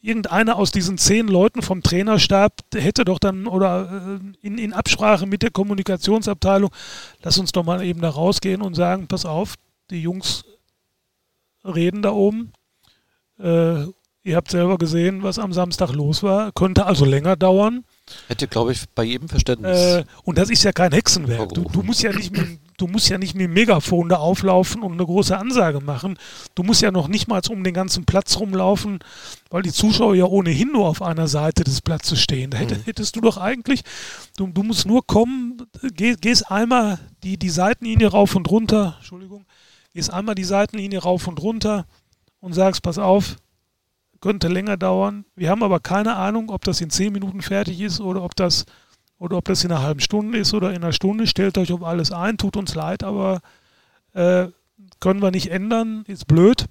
irgendeiner aus diesen zehn Leuten vom Trainerstab hätte doch dann oder äh, in, in Absprache mit der Kommunikationsabteilung, lass uns doch mal eben da rausgehen und sagen, pass auf, die Jungs reden da oben. Äh, Ihr habt selber gesehen, was am Samstag los war. Könnte also länger dauern. Hätte, glaube ich, bei jedem Verständnis. Äh, und das ist ja kein Hexenwerk. Du, du, musst ja nicht mit, du musst ja nicht mit dem Megafon da auflaufen und eine große Ansage machen. Du musst ja noch nicht mal um den ganzen Platz rumlaufen, weil die Zuschauer ja ohnehin nur auf einer Seite des Platzes stehen. Da hätte, mhm. hättest du doch eigentlich, du, du musst nur kommen, geh, gehst einmal die, die Seitenlinie rauf und runter, Entschuldigung, gehst einmal die Seitenlinie rauf und runter und sagst, pass auf, könnte länger dauern. Wir haben aber keine Ahnung, ob das in zehn Minuten fertig ist oder ob das oder ob das in einer halben Stunde ist oder in einer Stunde. Stellt euch auf alles ein, tut uns leid, aber äh, können wir nicht ändern, ist blöd.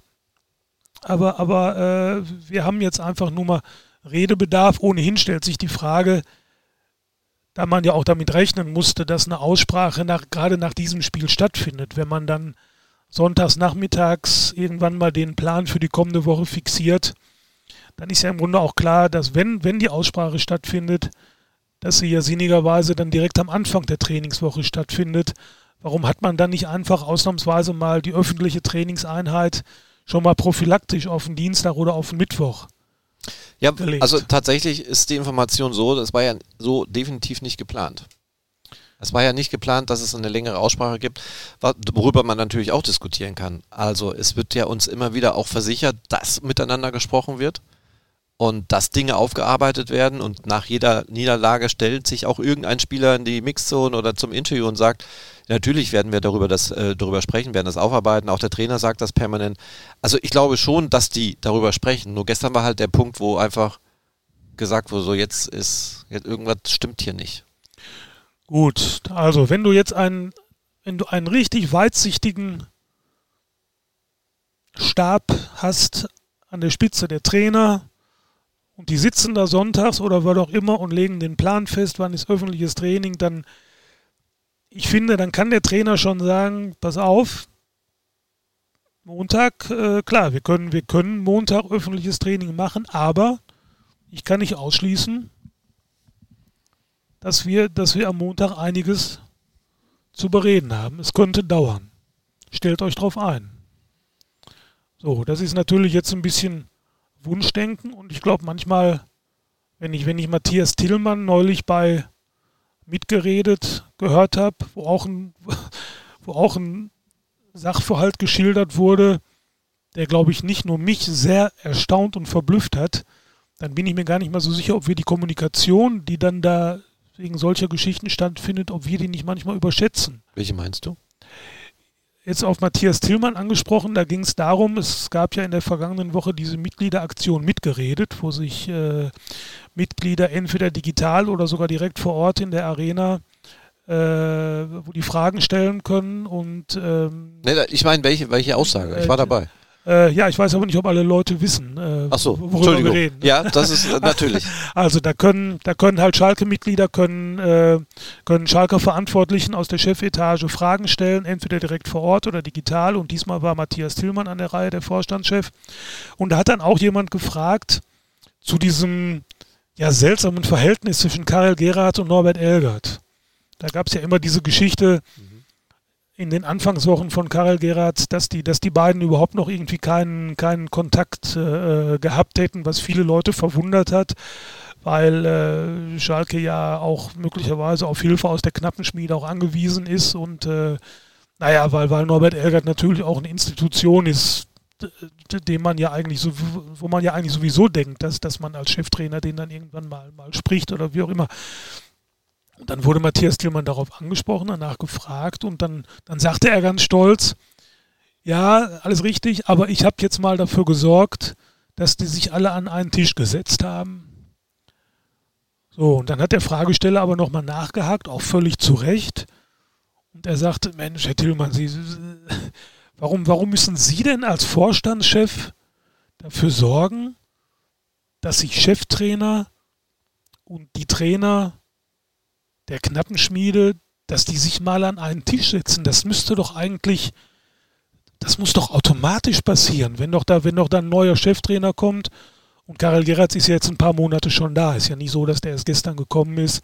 Aber, aber äh, wir haben jetzt einfach nur mal Redebedarf. Ohnehin stellt sich die Frage, da man ja auch damit rechnen musste, dass eine Aussprache nach, gerade nach diesem Spiel stattfindet. Wenn man dann sonntags nachmittags irgendwann mal den Plan für die kommende Woche fixiert, dann ist ja im Grunde auch klar, dass wenn, wenn die Aussprache stattfindet, dass sie ja sinnigerweise dann direkt am Anfang der Trainingswoche stattfindet. Warum hat man dann nicht einfach ausnahmsweise mal die öffentliche Trainingseinheit schon mal prophylaktisch auf den Dienstag oder auf den Mittwoch? Ja, gelegt? also tatsächlich ist die Information so, das war ja so definitiv nicht geplant. Es war ja nicht geplant, dass es eine längere Aussprache gibt, worüber man natürlich auch diskutieren kann. Also es wird ja uns immer wieder auch versichert, dass miteinander gesprochen wird und dass Dinge aufgearbeitet werden und nach jeder Niederlage stellt sich auch irgendein Spieler in die Mixzone oder zum Interview und sagt, natürlich werden wir darüber, das, äh, darüber sprechen, werden das aufarbeiten, auch der Trainer sagt das permanent. Also ich glaube schon, dass die darüber sprechen. Nur gestern war halt der Punkt, wo einfach gesagt wurde, so jetzt ist, jetzt irgendwas stimmt hier nicht. Gut, also wenn du jetzt einen, wenn du einen richtig weitsichtigen Stab hast an der Spitze der Trainer, und die sitzen da sonntags oder was auch immer und legen den Plan fest, wann ist öffentliches Training, dann, ich finde, dann kann der Trainer schon sagen, pass auf, Montag, äh, klar, wir können, wir können Montag öffentliches Training machen, aber ich kann nicht ausschließen, dass wir, dass wir am Montag einiges zu bereden haben. Es könnte dauern. Stellt euch drauf ein. So, das ist natürlich jetzt ein bisschen Wunschdenken und ich glaube manchmal, wenn ich, wenn ich Matthias Tillmann neulich bei mitgeredet gehört habe, wo wo auch ein Sachverhalt geschildert wurde, der glaube ich nicht nur mich sehr erstaunt und verblüfft hat, dann bin ich mir gar nicht mal so sicher, ob wir die Kommunikation, die dann da wegen solcher Geschichten stattfindet, ob wir die nicht manchmal überschätzen. Welche meinst du? Jetzt auf Matthias Tillmann angesprochen, da ging es darum, es gab ja in der vergangenen Woche diese Mitgliederaktion mitgeredet, wo sich äh, Mitglieder entweder digital oder sogar direkt vor Ort in der Arena äh, wo die Fragen stellen können und ähm, nee, ich meine, welche, welche Aussage? Ich war äh, dabei. Äh, ja, ich weiß aber nicht, ob alle Leute wissen, äh, Ach so, worüber wir reden. Ja, das ist äh, natürlich. Also da können, da können halt Schalke-Mitglieder, können, äh, können Schalker-Verantwortlichen aus der Chefetage Fragen stellen, entweder direkt vor Ort oder digital. Und diesmal war Matthias Tillmann an der Reihe, der Vorstandschef. Und da hat dann auch jemand gefragt zu diesem ja, seltsamen Verhältnis zwischen Karel Gerhardt und Norbert Elgert. Da gab es ja immer diese Geschichte, mhm in den Anfangswochen von Karel Gerhardt, dass die, dass die beiden überhaupt noch irgendwie keinen, keinen Kontakt äh, gehabt hätten, was viele Leute verwundert hat, weil äh, Schalke ja auch möglicherweise auf Hilfe aus der Knappenschmiede auch angewiesen ist und äh, naja, weil, weil Norbert Elgert natürlich auch eine Institution ist, dem man ja eigentlich so, wo man ja eigentlich sowieso denkt, dass, dass man als Cheftrainer den dann irgendwann mal, mal spricht oder wie auch immer. Und dann wurde Matthias Tillmann darauf angesprochen, danach gefragt und dann, dann sagte er ganz stolz, ja, alles richtig, aber ich habe jetzt mal dafür gesorgt, dass die sich alle an einen Tisch gesetzt haben. So, und dann hat der Fragesteller aber nochmal nachgehakt, auch völlig zu Recht. Und er sagte, Mensch, Herr Tillmann, Sie, warum, warum müssen Sie denn als Vorstandschef dafür sorgen, dass sich Cheftrainer und die Trainer der Knappenschmiede, dass die sich mal an einen Tisch setzen. Das müsste doch eigentlich, das muss doch automatisch passieren, wenn doch da, wenn doch da ein neuer Cheftrainer kommt. Und Karel Geratz ist ja jetzt ein paar Monate schon da. Ist ja nicht so, dass der erst gestern gekommen ist.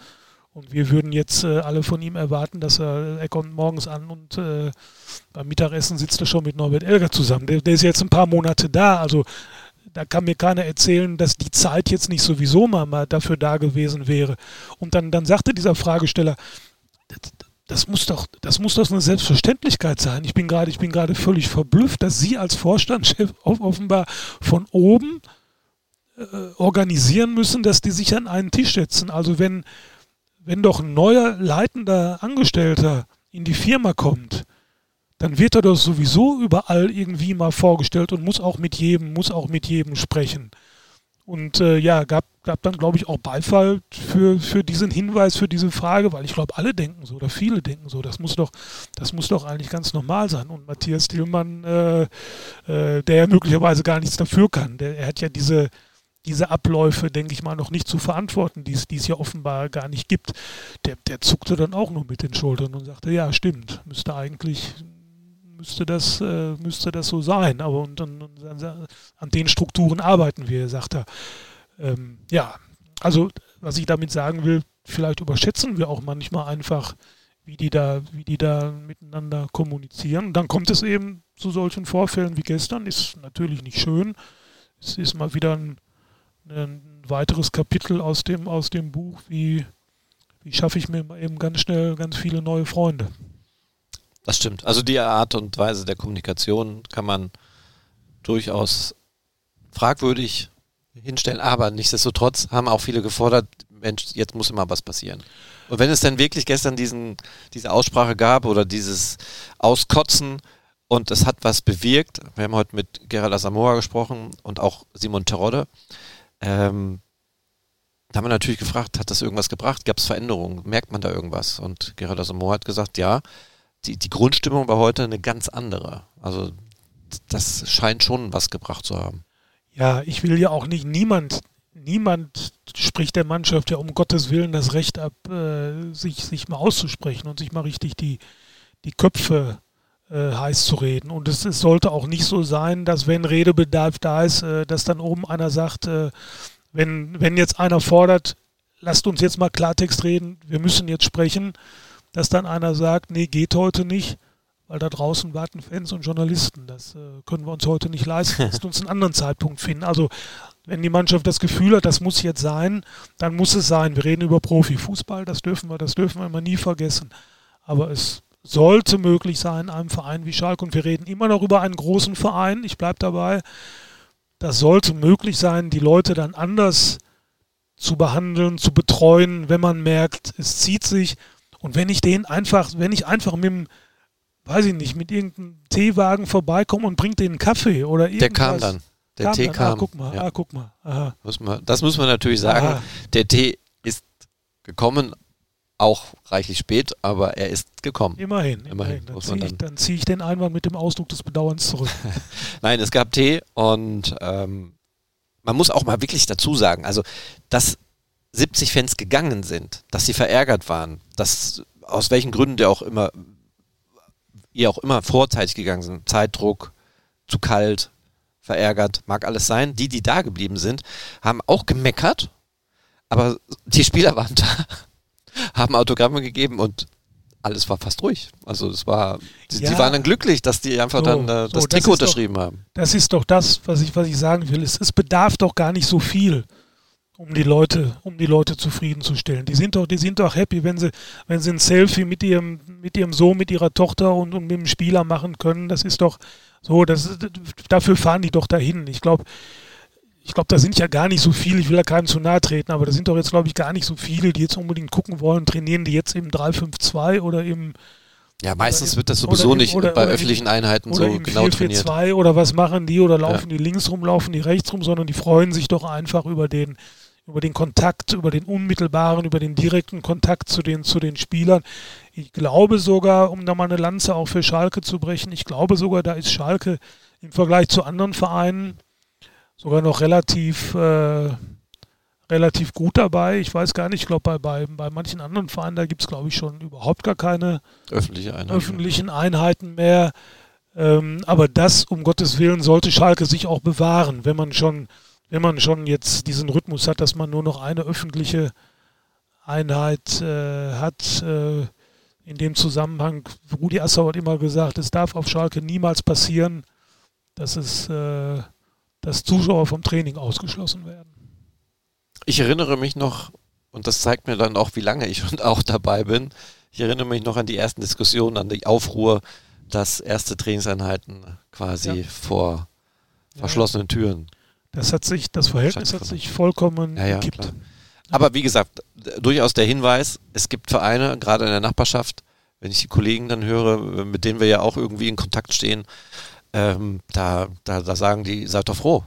Und wir würden jetzt äh, alle von ihm erwarten, dass er, er kommt morgens an und äh, beim Mittagessen sitzt er schon mit Norbert Elger zusammen. Der, der ist jetzt ein paar Monate da. Also da kann mir keiner erzählen, dass die Zeit jetzt nicht sowieso mal, mal dafür da gewesen wäre. Und dann, dann sagte dieser Fragesteller, das muss doch, das muss doch eine Selbstverständlichkeit sein. Ich bin gerade, ich bin gerade völlig verblüfft, dass Sie als Vorstandschef offenbar von oben äh, organisieren müssen, dass die sich an einen Tisch setzen. Also wenn, wenn doch ein neuer leitender Angestellter in die Firma kommt, dann wird er doch sowieso überall irgendwie mal vorgestellt und muss auch mit jedem, muss auch mit jedem sprechen. Und äh, ja, gab, gab dann, glaube ich, auch Beifall für, für diesen Hinweis, für diese Frage, weil ich glaube, alle denken so oder viele denken so. Das muss doch, das muss doch eigentlich ganz normal sein. Und Matthias Tillmann, äh, äh, der ja möglicherweise gar nichts dafür kann, der, er hat ja diese, diese Abläufe, denke ich mal, noch nicht zu verantworten, die es ja offenbar gar nicht gibt. Der, der zuckte dann auch nur mit den Schultern und sagte, ja, stimmt, müsste eigentlich müsste das, äh, müsste das so sein. Aber und, und, und, an den Strukturen arbeiten wir, sagt er. Ähm, ja, also was ich damit sagen will, vielleicht überschätzen wir auch manchmal einfach, wie die da, wie die da miteinander kommunizieren. Dann kommt es eben zu solchen Vorfällen wie gestern, ist natürlich nicht schön. Es ist mal wieder ein, ein weiteres Kapitel aus dem, aus dem Buch, wie, wie schaffe ich mir eben ganz schnell ganz viele neue Freunde. Das stimmt. Also die Art und Weise der Kommunikation kann man durchaus fragwürdig hinstellen, aber nichtsdestotrotz haben auch viele gefordert, Mensch, jetzt muss immer was passieren. Und wenn es denn wirklich gestern diesen, diese Aussprache gab oder dieses Auskotzen und es hat was bewirkt, wir haben heute mit Gerald Asamoah gesprochen und auch Simon Terodde, ähm, da haben wir natürlich gefragt, hat das irgendwas gebracht? Gab es Veränderungen? Merkt man da irgendwas? Und Gerald Asamoah hat gesagt, ja, die, die Grundstimmung war heute eine ganz andere. Also das scheint schon was gebracht zu haben. Ja, ich will ja auch nicht, niemand, niemand spricht der Mannschaft ja um Gottes Willen das Recht ab, äh, sich, sich mal auszusprechen und sich mal richtig die, die Köpfe äh, heiß zu reden. Und es, es, sollte auch nicht so sein, dass wenn Redebedarf da ist, äh, dass dann oben einer sagt, äh, wenn, wenn jetzt einer fordert, lasst uns jetzt mal Klartext reden, wir müssen jetzt sprechen, dass dann einer sagt, nee, geht heute nicht, weil da draußen warten Fans und Journalisten. Das äh, können wir uns heute nicht leisten. Lasst uns einen anderen Zeitpunkt finden. Also wenn die Mannschaft das Gefühl hat, das muss jetzt sein, dann muss es sein. Wir reden über Profifußball, das dürfen wir, das dürfen wir immer nie vergessen. Aber es sollte möglich sein, einem Verein wie Schalke, und wir reden immer noch über einen großen Verein, ich bleibe dabei, das sollte möglich sein, die Leute dann anders zu behandeln, zu betreuen, wenn man merkt, es zieht sich. Und wenn ich den einfach, wenn ich einfach mit dem, weiß ich nicht, mit irgendeinem Teewagen vorbeikomme und bringe denen einen Kaffee oder irgendwas. Der kam dann. Der kam Tee dann. kam. Ah, guck mal, ja. ah, guck mal. Aha. Muss man, das muss man natürlich sagen. Aha. Der Tee ist gekommen, auch reichlich spät, aber er ist gekommen. Immerhin, Immerhin, immerhin. Dann ziehe ich, dann- zieh ich den Einwand mit dem Ausdruck des Bedauerns zurück. Nein, es gab Tee und ähm, man muss auch mal wirklich dazu sagen, also dass 70 Fans gegangen sind, dass sie verärgert waren, dass aus welchen Gründen der auch immer, ihr auch immer vorzeitig gegangen sind, Zeitdruck, zu kalt, verärgert, mag alles sein. Die, die da geblieben sind, haben auch gemeckert, aber die Spieler waren da, haben Autogramme gegeben und alles war fast ruhig. Also es war, die, die Ja. waren dann glücklich, dass die einfach So, dann äh, so, das das Trikot ist doch- unterschrieben haben. Das ist doch das, was ich, was ich sagen will. Es, es bedarf doch gar nicht so viel, um die Leute, um die Leute zufriedenzustellen. Die sind doch, die sind doch happy, wenn sie, wenn sie ein Selfie mit ihrem, mit ihrem Sohn, mit ihrer Tochter und, und mit dem Spieler machen können. Das ist doch so, das, dafür fahren die doch dahin. Ich glaube, ich glaube, da sind ja gar nicht so viele, ich will da keinem zu nahe treten, aber da sind doch jetzt, glaube ich, gar nicht so viele, die jetzt unbedingt gucken wollen, trainieren die jetzt im 352 oder im Ja, meistens im- wird das sowieso im- nicht oder- bei oder im- öffentlichen Einheiten oder so im genau trainiert. 442 oder was machen die oder laufen die links rum, laufen die rechts rum, sondern die freuen sich doch einfach über den über den Kontakt, über den unmittelbaren, über den direkten Kontakt zu den zu den Spielern. Ich glaube sogar, um da mal eine Lanze auch für Schalke zu brechen, ich glaube sogar, da ist Schalke im Vergleich zu anderen Vereinen sogar noch relativ äh, relativ gut dabei. Ich weiß gar nicht, ich glaube bei, bei, bei manchen anderen Vereinen, da gibt es glaube ich schon überhaupt gar keine Öffentliche Einheiten. öffentlichen Einheiten mehr. Ähm, aber das, um Gottes Willen, sollte Schalke sich auch bewahren, wenn man schon, wenn man schon jetzt diesen Rhythmus hat, dass man nur noch eine öffentliche Einheit äh, hat. Äh, in dem Zusammenhang, Rudi Assauer hat immer gesagt, es darf auf Schalke niemals passieren, dass es äh, dass Zuschauer vom Training ausgeschlossen werden. Ich erinnere mich noch, und das zeigt mir dann auch, wie lange ich schon auch dabei bin, ich erinnere mich noch an die ersten Diskussionen, an die Aufruhr, dass erste Trainingseinheiten quasi Ja. vor verschlossenen Türen. Das hat sich, das Verhältnis hat sich vollkommen Ja, ja, gekippt. klar. Aber wie gesagt, durchaus der Hinweis, es gibt Vereine, gerade in der Nachbarschaft, wenn ich die Kollegen dann höre, mit denen wir ja auch irgendwie in Kontakt stehen, ähm, da, da, da sagen die, seid doch froh.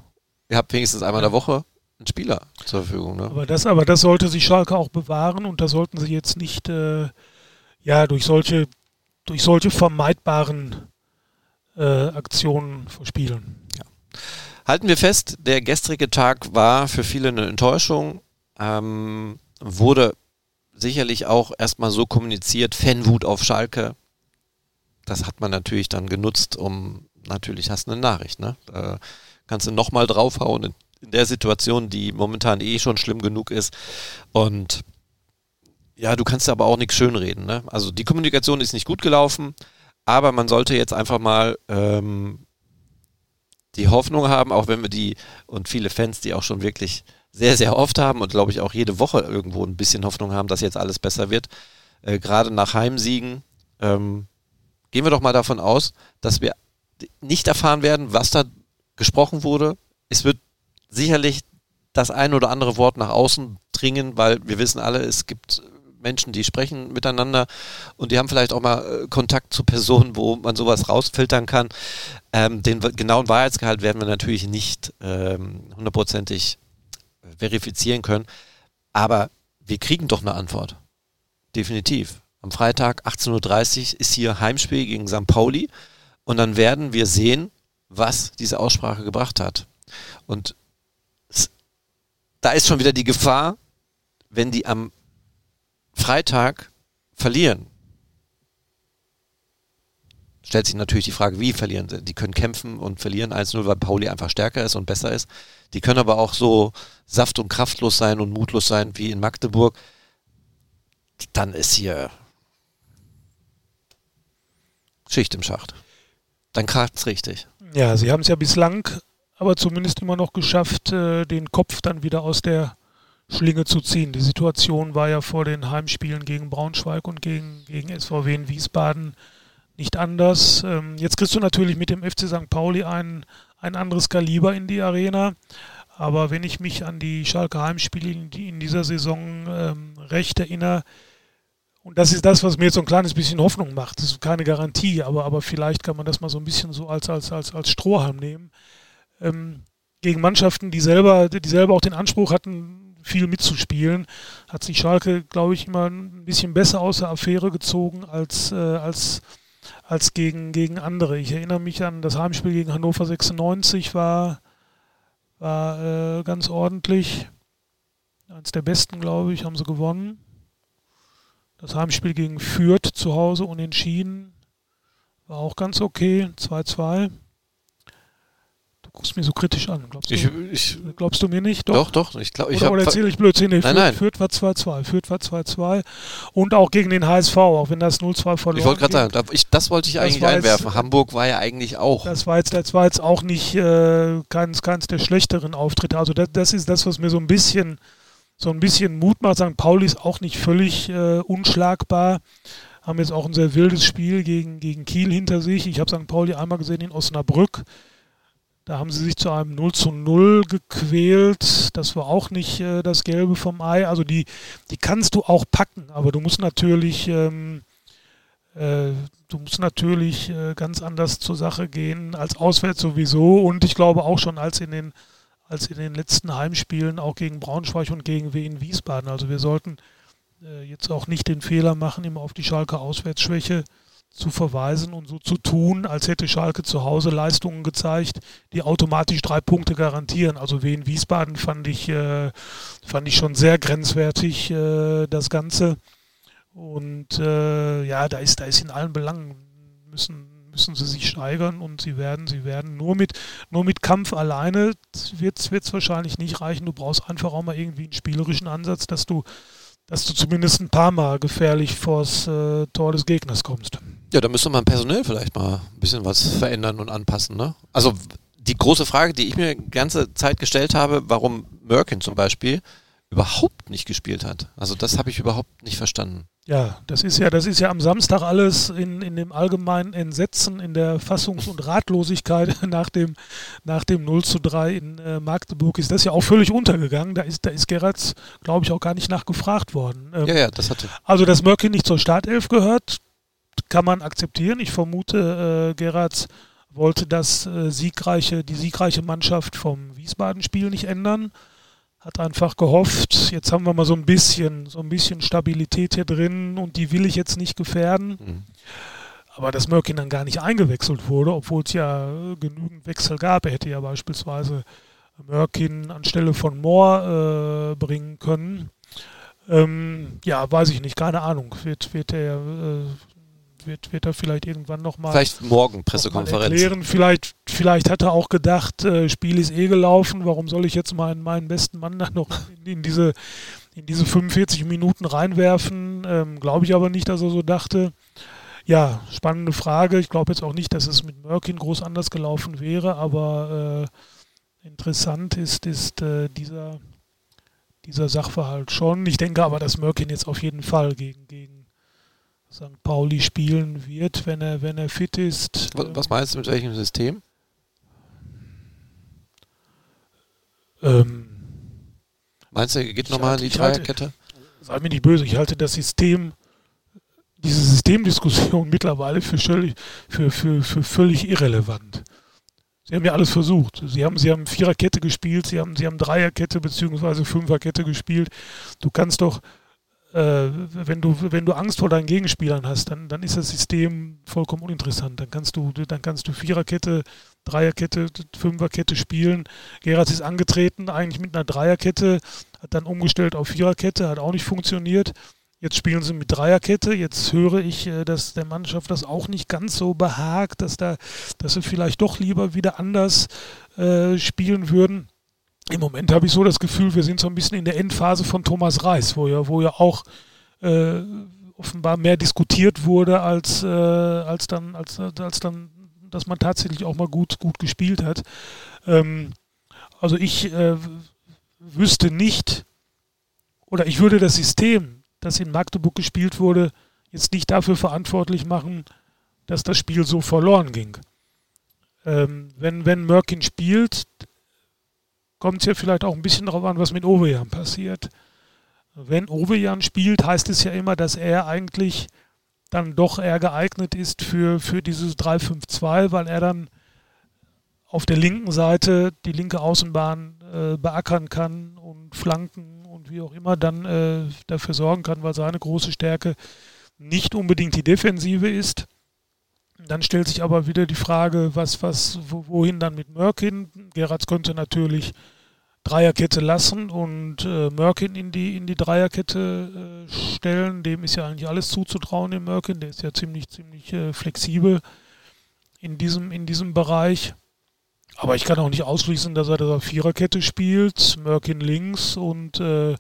Ihr habt wenigstens einmal in der Woche einen Spieler zur Verfügung. Ne? Aber das, aber das sollte sich Schalke auch bewahren und da sollten sie jetzt nicht äh, ja durch solche durch solche vermeidbaren äh, Aktionen verspielen. Halten wir fest, der gestrige Tag war für viele eine Enttäuschung, ähm, wurde sicherlich auch erstmal so kommuniziert, Fanwut auf Schalke. Das hat man natürlich dann genutzt, um, natürlich hast du eine Nachricht, ne? Da kannst du nochmal draufhauen in, in der Situation, die momentan eh schon schlimm genug ist. Und ja, du kannst aber auch nichts schönreden, ne? Also die Kommunikation ist nicht gut gelaufen, aber man sollte jetzt einfach mal ähm, die Hoffnung haben, auch wenn wir die und viele Fans, die auch schon wirklich sehr, sehr oft haben und glaube ich auch jede Woche irgendwo ein bisschen Hoffnung haben, dass jetzt alles besser wird, äh, gerade nach Heimsiegen, ähm, gehen wir doch mal davon aus, dass wir nicht erfahren werden, was da gesprochen wurde. Es wird sicherlich das ein oder andere Wort nach außen dringen, weil wir wissen alle, es gibt Menschen, die sprechen miteinander und die haben vielleicht auch mal äh, Kontakt zu Personen, wo man sowas rausfiltern kann. Ähm, den genauen Wahrheitsgehalt werden wir natürlich nicht ähm, hundertprozentig verifizieren können, aber wir kriegen doch eine Antwort. Definitiv. Am Freitag 18.30 Uhr ist hier Heimspiel gegen St. Pauli und dann werden wir sehen, was diese Aussprache gebracht hat. Und da ist schon wieder die Gefahr, wenn die am Freitag verlieren. Stellt sich natürlich die Frage, wie verlieren sie? Die können kämpfen und verlieren 1-0, weil Pauli einfach stärker ist und besser ist. Die können aber auch so saft- und kraftlos sein und mutlos sein wie in Magdeburg. Dann ist hier, Schicht im Schacht. Dann kracht's richtig. Ja, sie haben es ja bislang aber zumindest immer noch geschafft, äh, den Kopf dann wieder aus der Schlinge zu ziehen. Die Situation war ja vor den Heimspielen gegen Braunschweig und gegen, gegen SVW in Wiesbaden nicht anders. Ähm, jetzt kriegst du natürlich mit dem FC St. Pauli ein, ein anderes Kaliber in die Arena. Aber wenn ich mich an die Schalke Heimspiele in, dieser Saison ähm, recht erinnere, und das ist das, was mir jetzt so ein kleines bisschen Hoffnung macht. Das ist keine Garantie, aber, aber vielleicht kann man das mal so ein bisschen so als, als, als, als Strohhalm nehmen. Ähm, gegen Mannschaften, die selber, die selber auch den Anspruch hatten, viel mitzuspielen, hat sich Schalke, glaube ich, immer ein bisschen besser aus der Affäre gezogen als, äh, als, als gegen, gegen andere. Ich erinnere mich an das Heimspiel gegen Hannover 96, war, war äh, ganz ordentlich. Eins der besten, glaube ich, haben sie gewonnen. Das Heimspiel gegen Fürth zu Hause unentschieden. War auch ganz okay. 2-2 guckst mich so kritisch an. Glaubst du, ich, ich, glaubst du mir nicht? Doch, doch. doch ich glaub, ich oder, oder erzähle ich Blödsinn? Nee, nein, nein. Fürth war 2-2. Fürth war 2-2. Und auch gegen den HSV, auch wenn das 0-2 verloren Ich wollte gerade sagen, ich, das wollte ich eigentlich einwerfen. Jetzt, Hamburg war ja eigentlich auch. Das war jetzt, das war jetzt auch nicht äh, keins, keins der schlechteren Auftritte. Also das, das ist das, was mir so ein bisschen so ein bisschen Mut macht. St. Pauli ist auch nicht völlig äh, unschlagbar. Haben jetzt auch ein sehr wildes Spiel gegen, gegen Kiel hinter sich. Ich habe St. Pauli einmal gesehen in Osnabrück. Da haben sie sich zu einem 0 zu 0 gequält. Das war auch nicht äh, das Gelbe vom Ei. Also die, die kannst du auch packen, aber du musst natürlich, ähm, äh, du musst natürlich äh, ganz anders zur Sache gehen als auswärts sowieso. Und ich glaube auch schon als in den, als in den letzten Heimspielen, auch gegen Braunschweig und gegen Wien Wiesbaden. Also wir sollten äh, jetzt auch nicht den Fehler machen, immer auf die Schalke Auswärtsschwäche zu verweisen und so zu tun, als hätte Schalke zu Hause Leistungen gezeigt, die automatisch drei Punkte garantieren. Also wie in Wiesbaden fand ich, äh, fand ich schon sehr grenzwertig äh, das Ganze. Und äh, ja, da ist, da ist in allen Belangen müssen, müssen sie sich steigern und sie werden, sie werden nur mit, nur mit Kampf alleine wird es wahrscheinlich nicht reichen. Du brauchst einfach auch mal irgendwie einen spielerischen Ansatz, dass du dass du zumindest ein paar Mal gefährlich vors äh, Tor des Gegners kommst. Ja, da müsste man personell vielleicht mal ein bisschen was verändern und anpassen. Ne? Also die große Frage, die ich mir die ganze Zeit gestellt habe, warum Merkin zum Beispiel überhaupt nicht gespielt hat. Also das habe ich überhaupt nicht verstanden. Ja, das ist ja, das ist ja am Samstag alles in, in dem allgemeinen Entsetzen, in der Fassungs- und Ratlosigkeit nach dem, nach dem 0 zu 3 in äh, Magdeburg ist das ja auch völlig untergegangen. Da ist, da ist Gerrits, glaube ich, auch gar nicht nachgefragt worden. Ähm, ja, ja, das hatte. Also, dass Mörkin nicht zur Startelf gehört, kann man akzeptieren. Ich vermute, äh, Gerrits wollte das äh, siegreiche, die siegreiche Mannschaft vom Wiesbaden-Spiel nicht ändern hat einfach gehofft, jetzt haben wir mal so ein bisschen, so ein bisschen Stabilität hier drin und die will ich jetzt nicht gefährden. Mhm. Aber dass Mörkin dann gar nicht eingewechselt wurde, obwohl es ja genügend Wechsel gab. Er hätte ja beispielsweise Mörkin anstelle von Moore äh, bringen können. Ähm, ja, weiß ich nicht, keine Ahnung. Wird, wird er äh, wird, wird er vielleicht irgendwann nochmal. Vielleicht morgen Pressekonferenz. Erklären. Vielleicht, vielleicht hat er auch gedacht, äh, Spiel ist eh gelaufen, warum soll ich jetzt meinen, meinen besten Mann dann noch in, in diese, in diese 45 Minuten reinwerfen? Ähm, Glaube ich aber nicht, dass er so dachte. Ja, spannende Frage. Ich glaube jetzt auch nicht, dass es mit Mörkin groß anders gelaufen wäre, aber äh, interessant ist, ist äh, dieser, dieser Sachverhalt schon. Ich denke aber, dass Mörkin jetzt auf jeden Fall gegen, gegen St. Pauli spielen wird, wenn er, wenn er fit ist. Was meinst du mit welchem System? Ähm, meinst du, er geht nochmal in die Dreierkette? Sei mir nicht böse, ich halte das System, diese Systemdiskussion mittlerweile für, völlig, für, für, für völlig irrelevant. Sie haben ja alles versucht. Sie haben, sie haben Viererkette gespielt, sie haben, sie haben Dreierkette bzw. Fünferkette gespielt. Du kannst doch wenn du, wenn du Angst vor deinen Gegenspielern hast, dann, dann ist das System vollkommen uninteressant. Dann kannst du, dann kannst du Viererkette, Dreierkette, Fünferkette spielen. Gerards ist angetreten, eigentlich mit einer Dreierkette, hat dann umgestellt auf Viererkette, hat auch nicht funktioniert. Jetzt spielen sie mit Dreierkette. Jetzt höre ich, äh, dass der Mannschaft das auch nicht ganz so behagt, dass da, dass sie vielleicht doch lieber wieder anders äh, spielen würden im Moment habe ich so das Gefühl, wir sind so ein bisschen in der Endphase von Thomas Reis, wo ja, wo ja auch äh, offenbar mehr diskutiert wurde, als, äh, als, dann, als, als dann, dass man tatsächlich auch mal gut, gut gespielt hat. Ähm, also ich äh, wüsste nicht, oder ich würde das System, das in Magdeburg gespielt wurde, jetzt nicht dafür verantwortlich machen, dass das Spiel so verloren ging. Ähm, wenn, wenn Merkin spielt, kommt es ja vielleicht auch ein bisschen darauf an, was mit Ovejan passiert. Wenn Ovejan spielt, heißt es ja immer, dass er eigentlich dann doch eher geeignet ist für, für dieses 3-5-2, weil er dann auf der linken Seite die linke Außenbahn äh, beackern kann und Flanken und wie auch immer dann äh, dafür sorgen kann, weil seine große Stärke nicht unbedingt die Defensive ist. Dann stellt sich aber wieder die Frage, was, was, wohin dann mit Mörkin? Geratz könnte natürlich Dreierkette lassen und äh, Mörkin in die, in die Dreierkette äh, stellen. Dem ist ja eigentlich alles zuzutrauen, dem Mörkin. Der ist ja ziemlich, ziemlich äh, flexibel in diesem, in diesem Bereich. Aber ich kann auch nicht ausschließen, dass er da Viererkette spielt, Mörkin links und äh,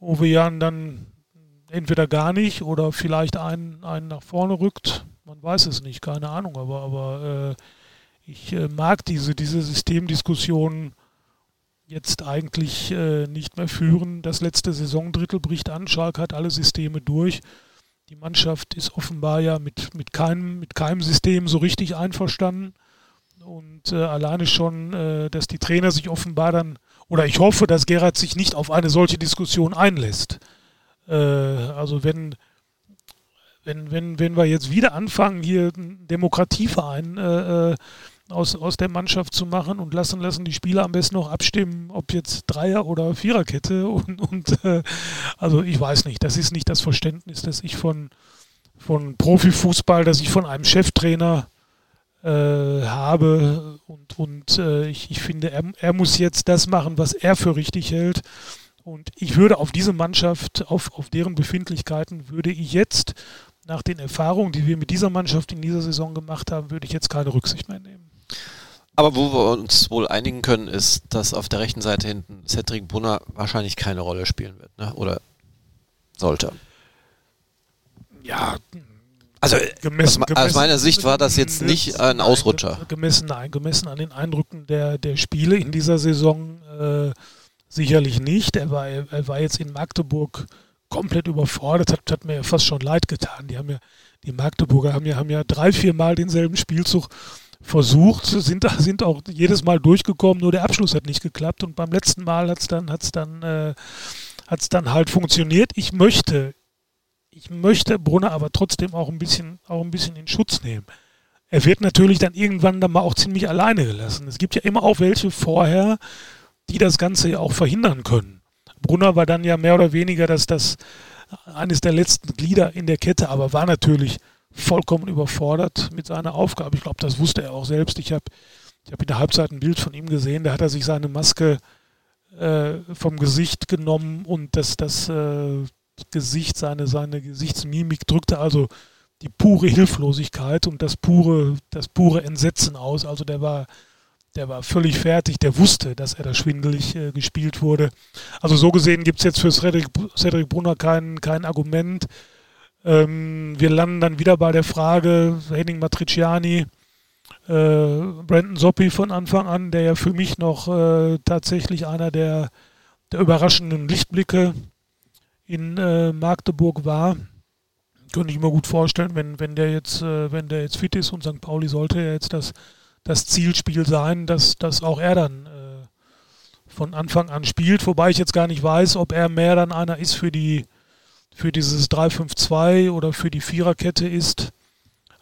Ovejan dann entweder gar nicht oder vielleicht einen, einen nach vorne rückt. Man weiß es nicht, keine Ahnung, aber, aber äh, ich äh, mag diese, diese Systemdiskussion jetzt eigentlich äh, nicht mehr führen. Das letzte Saisondrittel bricht an, Schalke hat alle Systeme durch. Die Mannschaft ist offenbar ja mit, mit, keinem, mit keinem System so richtig einverstanden. Und äh, alleine schon, äh, dass die Trainer sich offenbar dann, oder ich hoffe, dass Gerhard sich nicht auf eine solche Diskussion einlässt. Äh, also wenn, wenn, wenn, wenn wir jetzt wieder anfangen, hier einen Demokratieverein äh, äh, aus, aus der Mannschaft zu machen und lassen lassen die Spieler am besten noch abstimmen, ob jetzt Dreier- oder Viererkette und, und äh, also ich weiß nicht, das ist nicht das Verständnis, das ich von, von Profifußball, das ich von einem Cheftrainer äh, habe und, und äh, ich, ich finde, er, er muss jetzt das machen, was er für richtig hält. Und ich würde auf diese Mannschaft, auf, auf deren Befindlichkeiten, würde ich jetzt, nach den Erfahrungen, die wir mit dieser Mannschaft in dieser Saison gemacht haben, würde ich jetzt keine Rücksicht mehr nehmen. Aber wo wir uns wohl einigen können, ist, dass auf der rechten Seite hinten Cedric Brunner wahrscheinlich keine Rolle spielen wird, ne? oder sollte. Ja, also gemessen, aus, gemessen, meiner Sicht war das jetzt nicht ein Ausrutscher. Gemessen, nein, gemessen an den Eindrücken der, der Spiele in dieser Saison äh, Sicherlich nicht. Er war, er war jetzt in Magdeburg komplett überfordert, hat, hat mir fast schon leid getan. Die haben ja, die Magdeburger haben ja, haben ja drei, vier Mal denselben Spielzug versucht, sind, sind auch jedes Mal durchgekommen, nur der Abschluss hat nicht geklappt und beim letzten Mal hat es dann, hat's dann, äh, hat's dann halt funktioniert. Ich möchte, ich möchte Brunner aber trotzdem auch ein bisschen, auch ein bisschen in Schutz nehmen. Er wird natürlich dann irgendwann dann mal auch ziemlich alleine gelassen. Es gibt ja immer auch welche vorher, die das Ganze ja auch verhindern können. Brunner war dann ja mehr oder weniger das, das eines der letzten Glieder in der Kette, aber war natürlich vollkommen überfordert mit seiner Aufgabe. Ich glaube, das wusste er auch selbst. Ich habe ich hab in der Halbzeit ein Bild von ihm gesehen, da hat er sich seine Maske äh, vom Gesicht genommen und das, das äh, Gesicht, seine, seine Gesichtsmimik drückte also die pure Hilflosigkeit und das pure, das pure Entsetzen aus. Also der war der war völlig fertig, der wusste, dass er da schwindelig äh, gespielt wurde. Also so gesehen gibt es jetzt für Cedric, Brunner kein, kein Argument. Ähm, wir landen dann wieder bei der Frage, Henning Matriciani, äh, Brandon Soppi von Anfang an, der ja für mich noch äh, tatsächlich einer der, der überraschenden Lichtblicke in äh, Magdeburg war. Könnte ich mir gut vorstellen, wenn, wenn der jetzt, äh, wenn der jetzt fit ist und St. Pauli sollte ja jetzt das das Zielspiel sein, dass, dass auch er dann äh, von Anfang an spielt. Wobei ich jetzt gar nicht weiß, ob er mehr dann einer ist für die für dieses 3-5-2 oder für die Viererkette ist.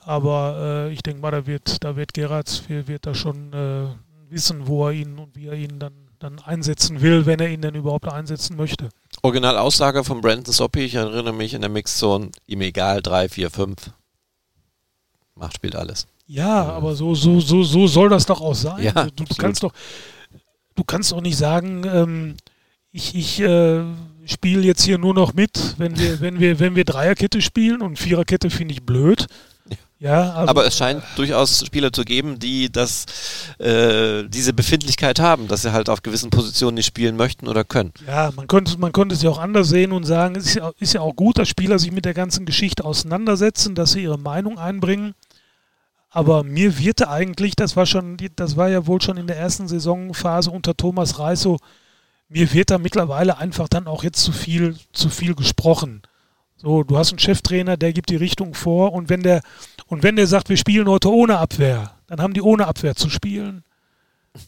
Aber äh, ich denke mal, da wird, da wird Geratz wird, wird da schon äh, wissen, wo er ihn und wie er ihn dann, dann einsetzen will, wenn er ihn denn überhaupt einsetzen möchte. Originalaussage von Brandon Soppy, ich erinnere mich in der Mixzone, ihm egal, 3, 4, 5. Macht, spielt alles. Ja, aber so, so, so, so soll das doch auch sein. Ja, du, du kannst doch, du kannst doch nicht sagen, ähm, ich, ich äh, spiele jetzt hier nur noch mit, wenn wir, wenn wir, wenn wir Dreierkette spielen und Viererkette finde ich blöd. Ja, also, aber es scheint durchaus Spieler zu geben, die das, äh, diese Befindlichkeit haben, dass sie halt auf gewissen Positionen nicht spielen möchten oder können. Ja, man könnte, man könnte es ja auch anders sehen und sagen, es ist ja, ist ja auch gut, dass Spieler sich mit der ganzen Geschichte auseinandersetzen, dass sie ihre Meinung einbringen. Aber mir wird eigentlich, das war schon, das war ja wohl schon in der ersten Saisonphase unter Thomas Reis so, mir wird da mittlerweile einfach dann auch jetzt zu viel, zu viel gesprochen. So, du hast einen Cheftrainer, der gibt die Richtung vor und wenn der, und wenn der sagt, wir spielen heute ohne Abwehr, dann haben die ohne Abwehr zu spielen.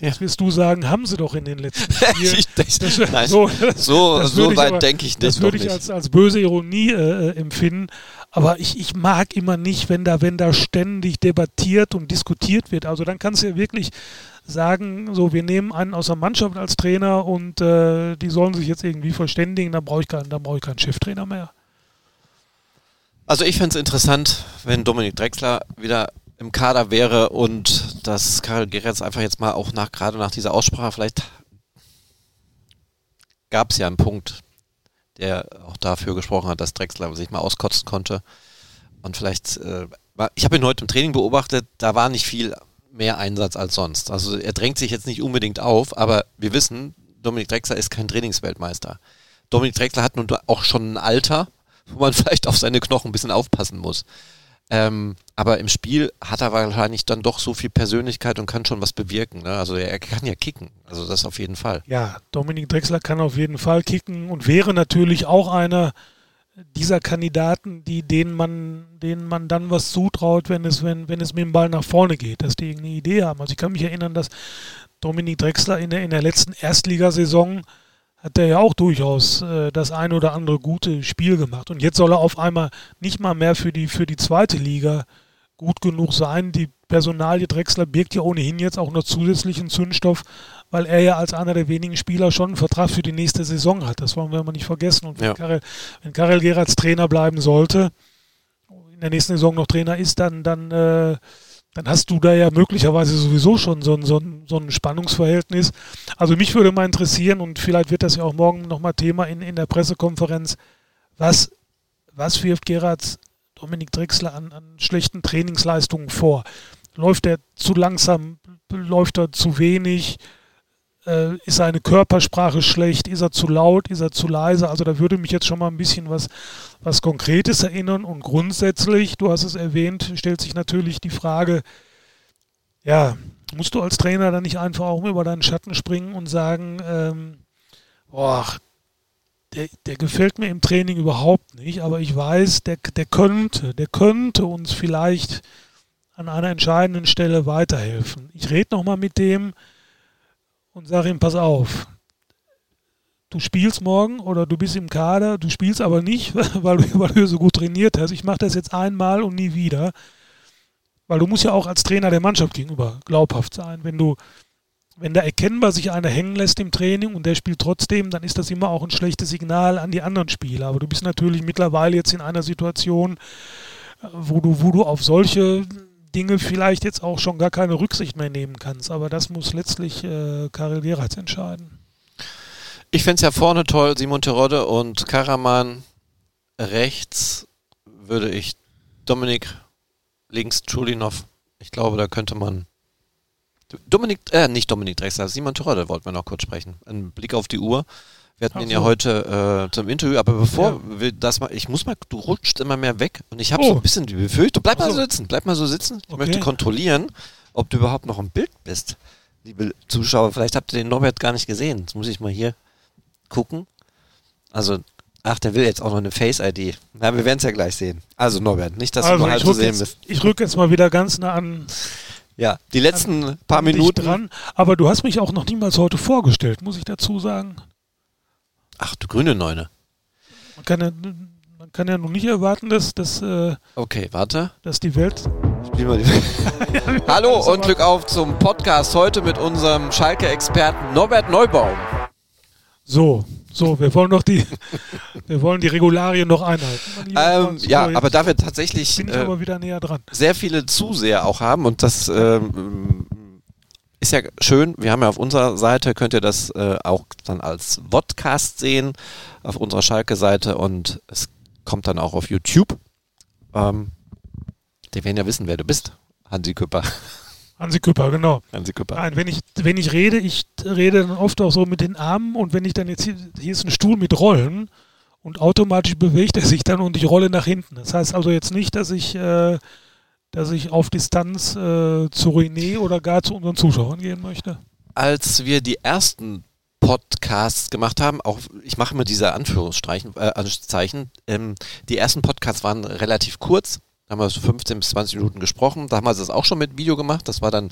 Ja. Das wirst du sagen, haben sie doch in den letzten Spielen. das, das, Nein, so, so, so weit denke ich nicht. Das würde ich als, als böse Ironie äh, äh, empfinden. Aber ich, ich mag immer nicht, wenn da, wenn da ständig debattiert und diskutiert wird. Also dann kannst du ja wirklich sagen, so wir nehmen einen aus der Mannschaft als Trainer und äh, die sollen sich jetzt irgendwie verständigen, dann brauche ich, keinen, dann keinen Cheftrainer mehr. Also ich fände es interessant, wenn Dominik Drexler wieder im Kader wäre und dass Karel Geretz einfach jetzt mal auch nach, gerade nach dieser Aussprache, vielleicht gab es ja einen Punkt, der auch dafür gesprochen hat, dass Drexler sich mal auskotzen konnte. Und vielleicht, äh, ich habe ihn heute im Training beobachtet, da war nicht viel mehr Einsatz als sonst. Also er drängt sich jetzt nicht unbedingt auf, aber wir wissen, Dominik Drexler ist kein Trainingsweltmeister. Dominik Drexler hat nun auch schon ein Alter, wo man vielleicht auf seine Knochen ein bisschen aufpassen muss. Ähm, aber im Spiel hat er wahrscheinlich dann doch so viel Persönlichkeit und kann schon was bewirken. Ne? Also er, er, kann ja kicken. Also das auf jeden Fall. Ja, Dominik Drexler kann auf jeden Fall kicken und wäre natürlich auch einer dieser Kandidaten, die, denen man, denen man dann was zutraut, wenn es, wenn, wenn es mit dem Ball nach vorne geht, dass die irgendeine Idee haben. Also ich kann mich erinnern, dass Dominik Drexler in der, in der letzten Erstligasaison hat er ja auch durchaus äh, das ein oder andere gute Spiel gemacht. Und jetzt soll er auf einmal nicht mal mehr für die, für die zweite Liga gut genug sein. Die Personalie Drexler birgt ja ohnehin jetzt auch noch zusätzlichen Zündstoff, weil er ja als einer der wenigen Spieler schon einen Vertrag für die nächste Saison hat. Das wollen wir immer nicht vergessen. Und wenn, ja. Karel, wenn Karel Gerards Trainer bleiben sollte, in der nächsten Saison noch Trainer ist, dann, dann äh, dann hast du da ja möglicherweise sowieso schon so ein, so ein, so ein Spannungsverhältnis. Also mich würde mal interessieren, und vielleicht wird das ja auch morgen nochmal Thema in, in der Pressekonferenz, was, was wirft Gerard Dominik Drexler an, an schlechten Trainingsleistungen vor? Läuft er zu langsam? Läuft er zu wenig? Äh, ist seine Körpersprache schlecht, ist er zu laut, ist er zu leise. Also da würde mich jetzt schon mal ein bisschen was, was Konkretes erinnern. Und grundsätzlich, du hast es erwähnt, stellt sich natürlich die Frage, ja, musst du als Trainer dann nicht einfach auch über deinen Schatten springen und sagen, ähm, boah, der, der, gefällt mir im Training überhaupt nicht, aber ich weiß, der, der könnte, der könnte uns vielleicht an einer entscheidenden Stelle weiterhelfen. Ich rede nochmal mit dem, und sage ihm, pass auf, du spielst morgen oder du bist im Kader, du spielst aber nicht, weil du, weil du so gut trainiert hast. Ich mache das jetzt einmal und nie wieder. Weil du musst ja auch als Trainer der Mannschaft gegenüber glaubhaft sein. Wenn du, wenn da erkennbar sich einer hängen lässt im Training und der spielt trotzdem, dann ist das immer auch ein schlechtes Signal an die anderen Spieler. Aber du bist natürlich mittlerweile jetzt in einer Situation, wo du, wo du auf solche Dinge vielleicht jetzt auch schon gar keine Rücksicht mehr nehmen kannst. Aber das muss letztlich äh, Karel Geratz entscheiden. Ich fände es ja vorne toll, Simon Terodde und Karaman rechts würde ich Dominik links Chulinov. Ich glaube, da könnte man Dominik, äh, nicht Dominik Drexler, Simon Terodde wollten wir noch kurz sprechen. Ein Blick auf die Uhr. Wir hatten ihn so. ja heute äh, zum Interview, aber bevor ja. wir das mal, ich muss mal, du rutschst immer mehr weg und ich habe oh. so ein bisschen die Befürchtung, bleib mal so sitzen, bleib mal so sitzen. Ich okay. möchte kontrollieren, ob du überhaupt noch im Bild bist, liebe Zuschauer. Vielleicht habt ihr den Norbert gar nicht gesehen. Jetzt muss ich mal hier gucken. Also, ach, der will jetzt auch noch eine Face-ID. Na, wir werden es ja gleich sehen. Also, Norbert, nicht, dass also, du nur halb zu sehen jetzt, bist. Ich rücke jetzt mal wieder ganz nah an. Ja, die letzten an, paar Minuten. Dran. Aber du hast mich auch noch niemals heute vorgestellt, muss ich dazu sagen. Ach, du grüne Neune. Man kann ja, man kann ja nun nicht erwarten, dass, dass, äh, okay, warte. dass die Welt. Spiel mal die Welt. Hallo und Glück auf zum Podcast heute mit unserem Schalke-Experten Norbert Neubaum. So, so, wir wollen noch die, wir wollen die Regularien noch einhalten. Ähm, ja, aber da wir tatsächlich äh, aber wieder näher dran. sehr viele Zuseher auch haben und das ähm, ist ja schön. Wir haben ja auf unserer Seite, könnt ihr das äh, auch dann als Vodcast sehen, auf unserer Schalke-Seite und es kommt dann auch auf YouTube. Ähm, Die werden ja wissen, wer du bist, Hansi Küpper. Hansi Küpper, genau. Hansi Küpper. Nein, wenn ich, wenn ich rede, ich rede dann oft auch so mit den Armen und wenn ich dann jetzt hier, hier ist ein Stuhl mit Rollen und automatisch bewegt er sich dann und ich rolle nach hinten. Das heißt also jetzt nicht, dass ich, äh, dass ich auf Distanz äh, zu René oder gar zu unseren Zuschauern gehen möchte. Als wir die ersten Podcasts gemacht haben, auch ich mache mir diese Anführungszeichen, äh, Anführungszeichen ähm, die ersten Podcasts waren relativ kurz, da haben wir so 15 bis 20 Minuten gesprochen. Da haben wir das auch schon mit Video gemacht. Das war dann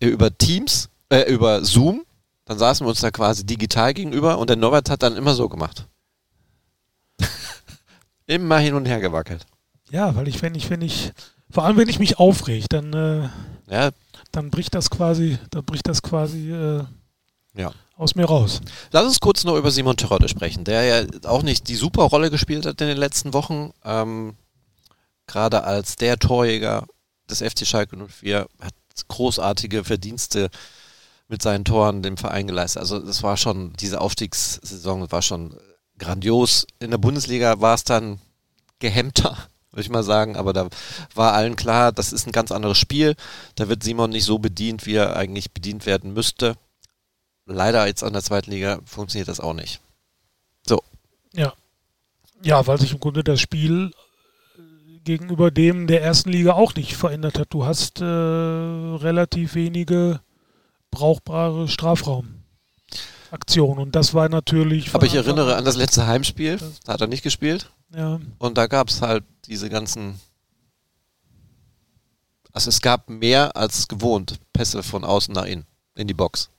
äh, über Teams, äh, über Zoom. Dann saßen wir uns da quasi digital gegenüber und der Norbert hat dann immer so gemacht. immer hin und her gewackelt. Ja, weil ich, wenn ich, wenn ich, vor allem wenn ich mich aufrege, dann, äh, Ja, dann bricht das quasi, dann bricht das quasi äh, ja. aus mir raus. Lass uns kurz noch über Simon Terodde sprechen, der ja auch nicht die super Rolle gespielt hat in den letzten Wochen. Ähm, Gerade als der Torjäger des FC Schalke 04 hat großartige Verdienste mit seinen Toren dem Verein geleistet. Also das war schon, diese Aufstiegssaison war schon grandios. In der Bundesliga war es dann gehemmter, würde ich mal sagen, aber da war allen klar, das ist ein ganz anderes Spiel. Da wird Simon nicht so bedient, wie er eigentlich bedient werden müsste. Leider jetzt an der zweiten Liga funktioniert das auch nicht. Ja. Ja, weil sich im Grunde das Spiel äh, gegenüber dem der ersten Liga auch nicht verändert hat. Du hast äh, relativ wenige brauchbare Strafraumaktionen und das war natürlich. Aber ich erinnere an- an das letzte Heimspiel, da hat er nicht gespielt. Ja, Und da gab es halt diese ganzen. Also es gab mehr als gewohnt Pässe von außen nach innen in die Box.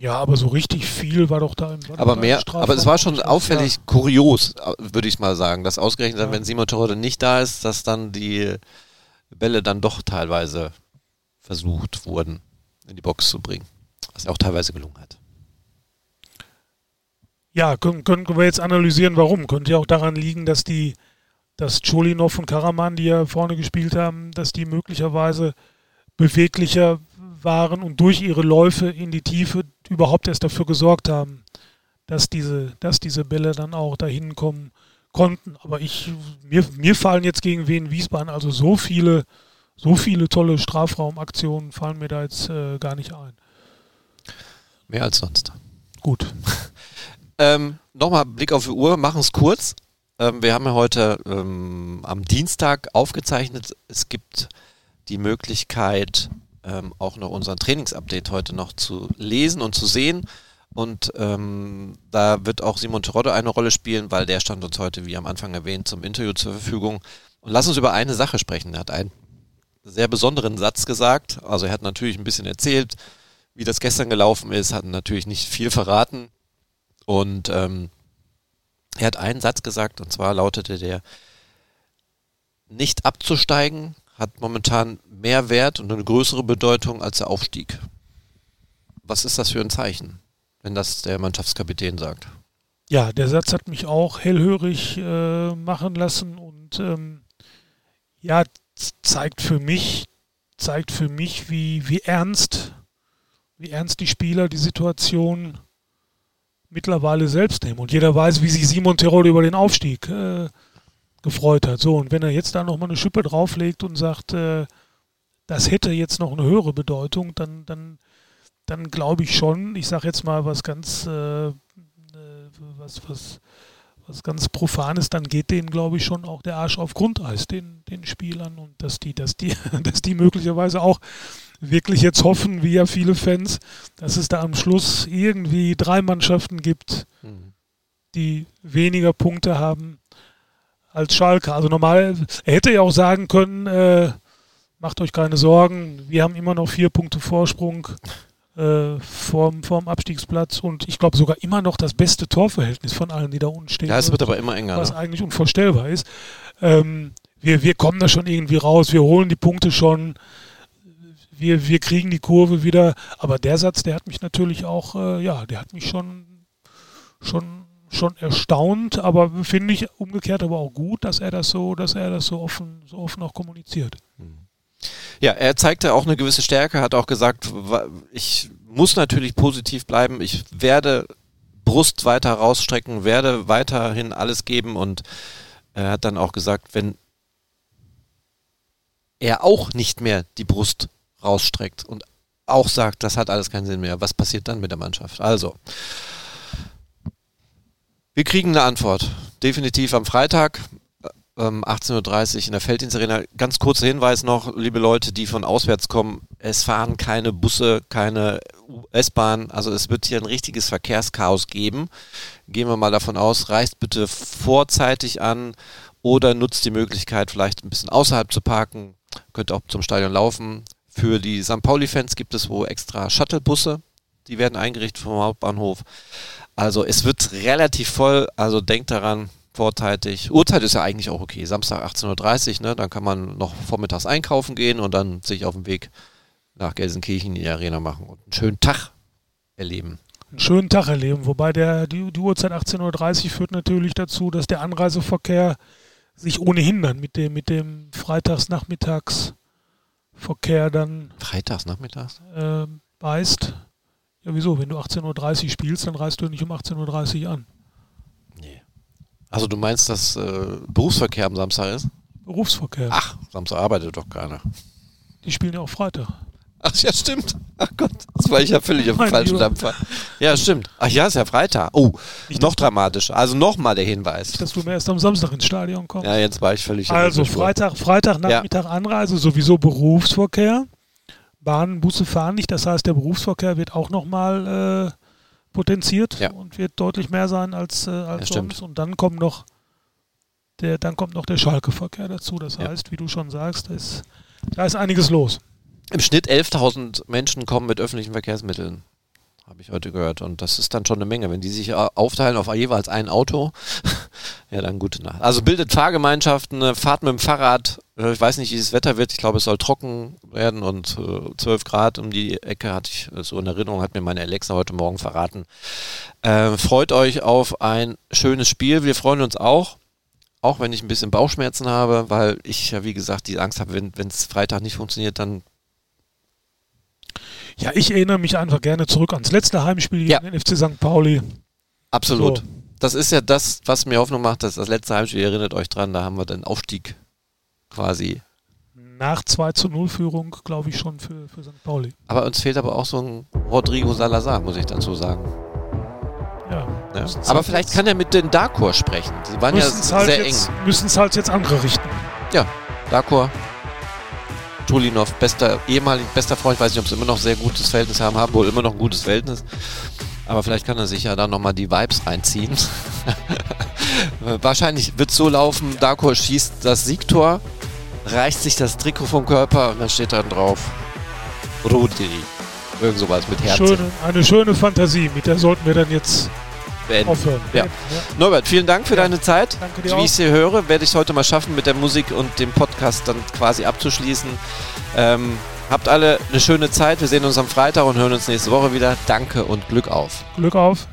ja, aber so richtig viel war doch da im Aber mehr, Strafraum aber es war schon auffällig kurios, äh, würde ich mal sagen, dass ausgerechnet Ja. wenn Simon Terodde nicht da ist, dass dann die Bälle dann doch teilweise versucht wurden, in die Box zu bringen. Was auch teilweise gelungen hat. Ja, können, können wir jetzt analysieren, warum. Könnte ja auch daran liegen, dass die, dass Cholinov und Karaman, die ja vorne gespielt haben, dass die möglicherweise beweglicher waren und durch ihre Läufe in die Tiefe überhaupt erst dafür gesorgt haben, dass diese, dass diese Bälle dann auch dahin kommen konnten. Aber ich, mir, mir fallen jetzt gegen Wien Wiesbaden also so viele, so viele tolle Strafraumaktionen fallen mir da jetzt äh, gar nicht ein. Mehr als sonst. Gut. Ähm, Nochmal Blick auf die Uhr, machen es kurz. Ähm, wir haben ja heute ähm, am Dienstag aufgezeichnet. Es gibt die Möglichkeit, ähm, auch noch unseren Trainingsupdate heute noch zu lesen und zu sehen. Und ähm, da wird auch Simon Terodde eine Rolle spielen, weil der stand uns heute, wie am Anfang erwähnt, zum Interview zur Verfügung. Und lass uns über eine Sache sprechen. Er hat einen sehr besonderen Satz gesagt. Also er hat natürlich ein bisschen erzählt, wie das gestern gelaufen ist, hat natürlich nicht viel verraten. Und ähm, er hat einen Satz gesagt, und zwar lautete der, nicht abzusteigen hat momentan mehr Wert und eine größere Bedeutung als der Aufstieg. Was ist das für ein Zeichen, wenn das der Mannschaftskapitän sagt? Ja, der Satz hat mich auch hellhörig äh, machen lassen und ähm, ja, zeigt für mich, zeigt für mich, wie, wie ernst, wie ernst die Spieler die Situation mittlerweile selbst nehmen. Und jeder weiß, wie sich Simon Tirol über den Aufstieg äh, gefreut hat. So, und wenn er jetzt da nochmal eine Schippe drauflegt und sagt, äh, das hätte jetzt noch eine höhere Bedeutung, dann, dann, dann glaube ich schon, ich sage jetzt mal was ganz äh, äh, was, was, was ganz Profanes, dann geht denen, glaube ich, schon auch der Arsch auf Grundeis, den, den Spielern. Und dass die, dass die, dass die möglicherweise auch wirklich jetzt hoffen, wie ja viele Fans, dass es da am Schluss irgendwie drei Mannschaften gibt, die weniger Punkte haben als Schalke. Also normal, er hätte ja auch sagen können, äh, macht euch keine Sorgen, wir haben immer noch vier Punkte Vorsprung äh, vorm, vorm Abstiegsplatz und ich glaube sogar immer noch das beste Torverhältnis von allen, die da unten stehen. Ja, es wird aber immer enger. was Ne? eigentlich unvorstellbar ist. Ähm, wir, wir kommen da schon irgendwie raus, wir holen die Punkte schon, wir, wir kriegen die Kurve wieder. Aber der Satz, der hat mich natürlich auch, äh, ja, der hat mich schon, schon, schon erstaunt, aber finde ich umgekehrt aber auch gut, dass er das so, dass er das so offen, so offen auch kommuniziert. Ja, er zeigte auch eine gewisse Stärke, hat auch gesagt, ich muss natürlich positiv bleiben, ich werde Brust weiter rausstrecken, werde weiterhin alles geben und er hat dann auch gesagt, wenn er auch nicht mehr die Brust rausstreckt und auch sagt, das hat alles keinen Sinn mehr. Was passiert dann mit der Mannschaft? Also, wir kriegen eine Antwort. Definitiv am Freitag. Ähm, 18.30 Uhr in der Felddienstarena. Ganz kurzer Hinweis noch, liebe Leute, die von auswärts kommen. Es fahren keine Busse, keine S-Bahn. Also es wird hier ein richtiges Verkehrschaos geben. Gehen wir mal davon aus, reist bitte vorzeitig an oder nutzt die Möglichkeit, vielleicht ein bisschen außerhalb zu parken. Könnt auch zum Stadion laufen. Für die St. Pauli-Fans gibt es wo extra Shuttlebusse. Die werden eingerichtet vom Hauptbahnhof. Also es wird relativ voll. Also denkt daran, vorzeitig. Uhrzeit ist ja eigentlich auch okay. Samstag 18.30 Uhr, ne? Dann kann man noch vormittags einkaufen gehen und dann sich auf den Weg nach Gelsenkirchen in die Arena machen und einen schönen Tag erleben. Einen schönen Tag erleben. Wobei der, die, die Uhrzeit 18.30 Uhr führt natürlich dazu, dass der Anreiseverkehr sich ohnehin dann mit dem, mit dem Freitagsnachmittagsverkehr dann Freitags nachmittags? äh, beißt. Ja, wieso? Wenn du 18.30 Uhr spielst, dann reist du nicht um 18.30 Uhr an. Nee. Also du meinst, dass äh, Berufsverkehr am Samstag ist? Berufsverkehr. Ach, Samstag arbeitet doch keiner. Die spielen ja auch Freitag. Ach ja, stimmt. Ach Gott, das war ich ja völlig auf dem falschen. Dampfer. Ja, stimmt. Ach ja, ist ja Freitag. Oh, Nicht, noch dramatischer. Also nochmal der Hinweis. dass du mir erst am Samstag ins Stadion kommst. Ja, jetzt war ich völlig Also. Freitag, Freitag Nachmittag Anreise, sowieso Berufsverkehr. Bahnen, Busse fahren nicht, das heißt, der Berufsverkehr wird auch nochmal äh, potenziert Ja. und wird deutlich mehr sein als, äh, als Ja, sonst. Und dann kommt noch der, dann kommt noch der Schalke-Verkehr dazu. Das Ja. heißt, wie du schon sagst, da ist, da ist einiges los. Im Schnitt 11.000 Menschen kommen mit öffentlichen Verkehrsmitteln. Habe ich heute gehört. Und das ist dann schon eine Menge. Wenn die sich äh, aufteilen auf jeweils ein Auto, ja, dann gute Nacht. Also bildet Fahrgemeinschaften, äh, fahrt mit dem Fahrrad. Äh, Ich weiß nicht, wie das Wetter wird. Ich glaube, es soll trocken werden und äh, 12 Grad um die Ecke hatte ich so in Erinnerung, hat mir meine Alexa heute Morgen verraten. Äh, freut euch auf ein schönes Spiel. Wir freuen uns auch. Auch wenn ich ein bisschen Bauchschmerzen habe, weil ich ja, wie gesagt, die Angst habe, wenn es Freitag nicht funktioniert, dann Ja, ich erinnere mich einfach gerne zurück ans letzte Heimspiel Ja. gegen den FC St. Pauli. Absolut. So. Das ist ja das, was mir Hoffnung macht, dass das letzte Heimspiel, ihr erinnert euch dran, da haben wir den Aufstieg quasi. Nach 2 zu 0 Führung, glaube ich, schon für, für St. Pauli. Aber uns fehlt aber auch so ein Rodrigo Salazar, muss ich dazu sagen. Ja. Ja. Aber halt vielleicht kann er mit den Darkor sprechen. Sie waren ja halt sehr jetzt, eng. Müssen es halt jetzt andere richten. Darkor, Tulinov, bester, ehemalig bester Freund, weiß nicht, ob sie immer noch sehr gutes Verhältnis haben, haben wohl immer noch ein gutes Verhältnis. Aber vielleicht kann er sich ja dann nochmal die Vibes reinziehen. Wahrscheinlich wird es so laufen, Darkor schießt das Siegtor, reißt sich das Trikot vom Körper und dann steht dann drauf Rudi. Irgend sowas mit Herzen. Schöne, eine schöne Fantasie, mit der sollten wir dann jetzt beenden. aufhören. Ja. Norbert, vielen Dank für Ja. deine Zeit. Danke Wie dir ich auch. es hier höre, werde ich es heute mal schaffen, mit der Musik und dem Podcast dann quasi abzuschließen. Ähm, habt alle eine schöne Zeit. Wir sehen uns am Freitag und hören uns nächste Woche wieder. Danke und Glück auf. Glück auf.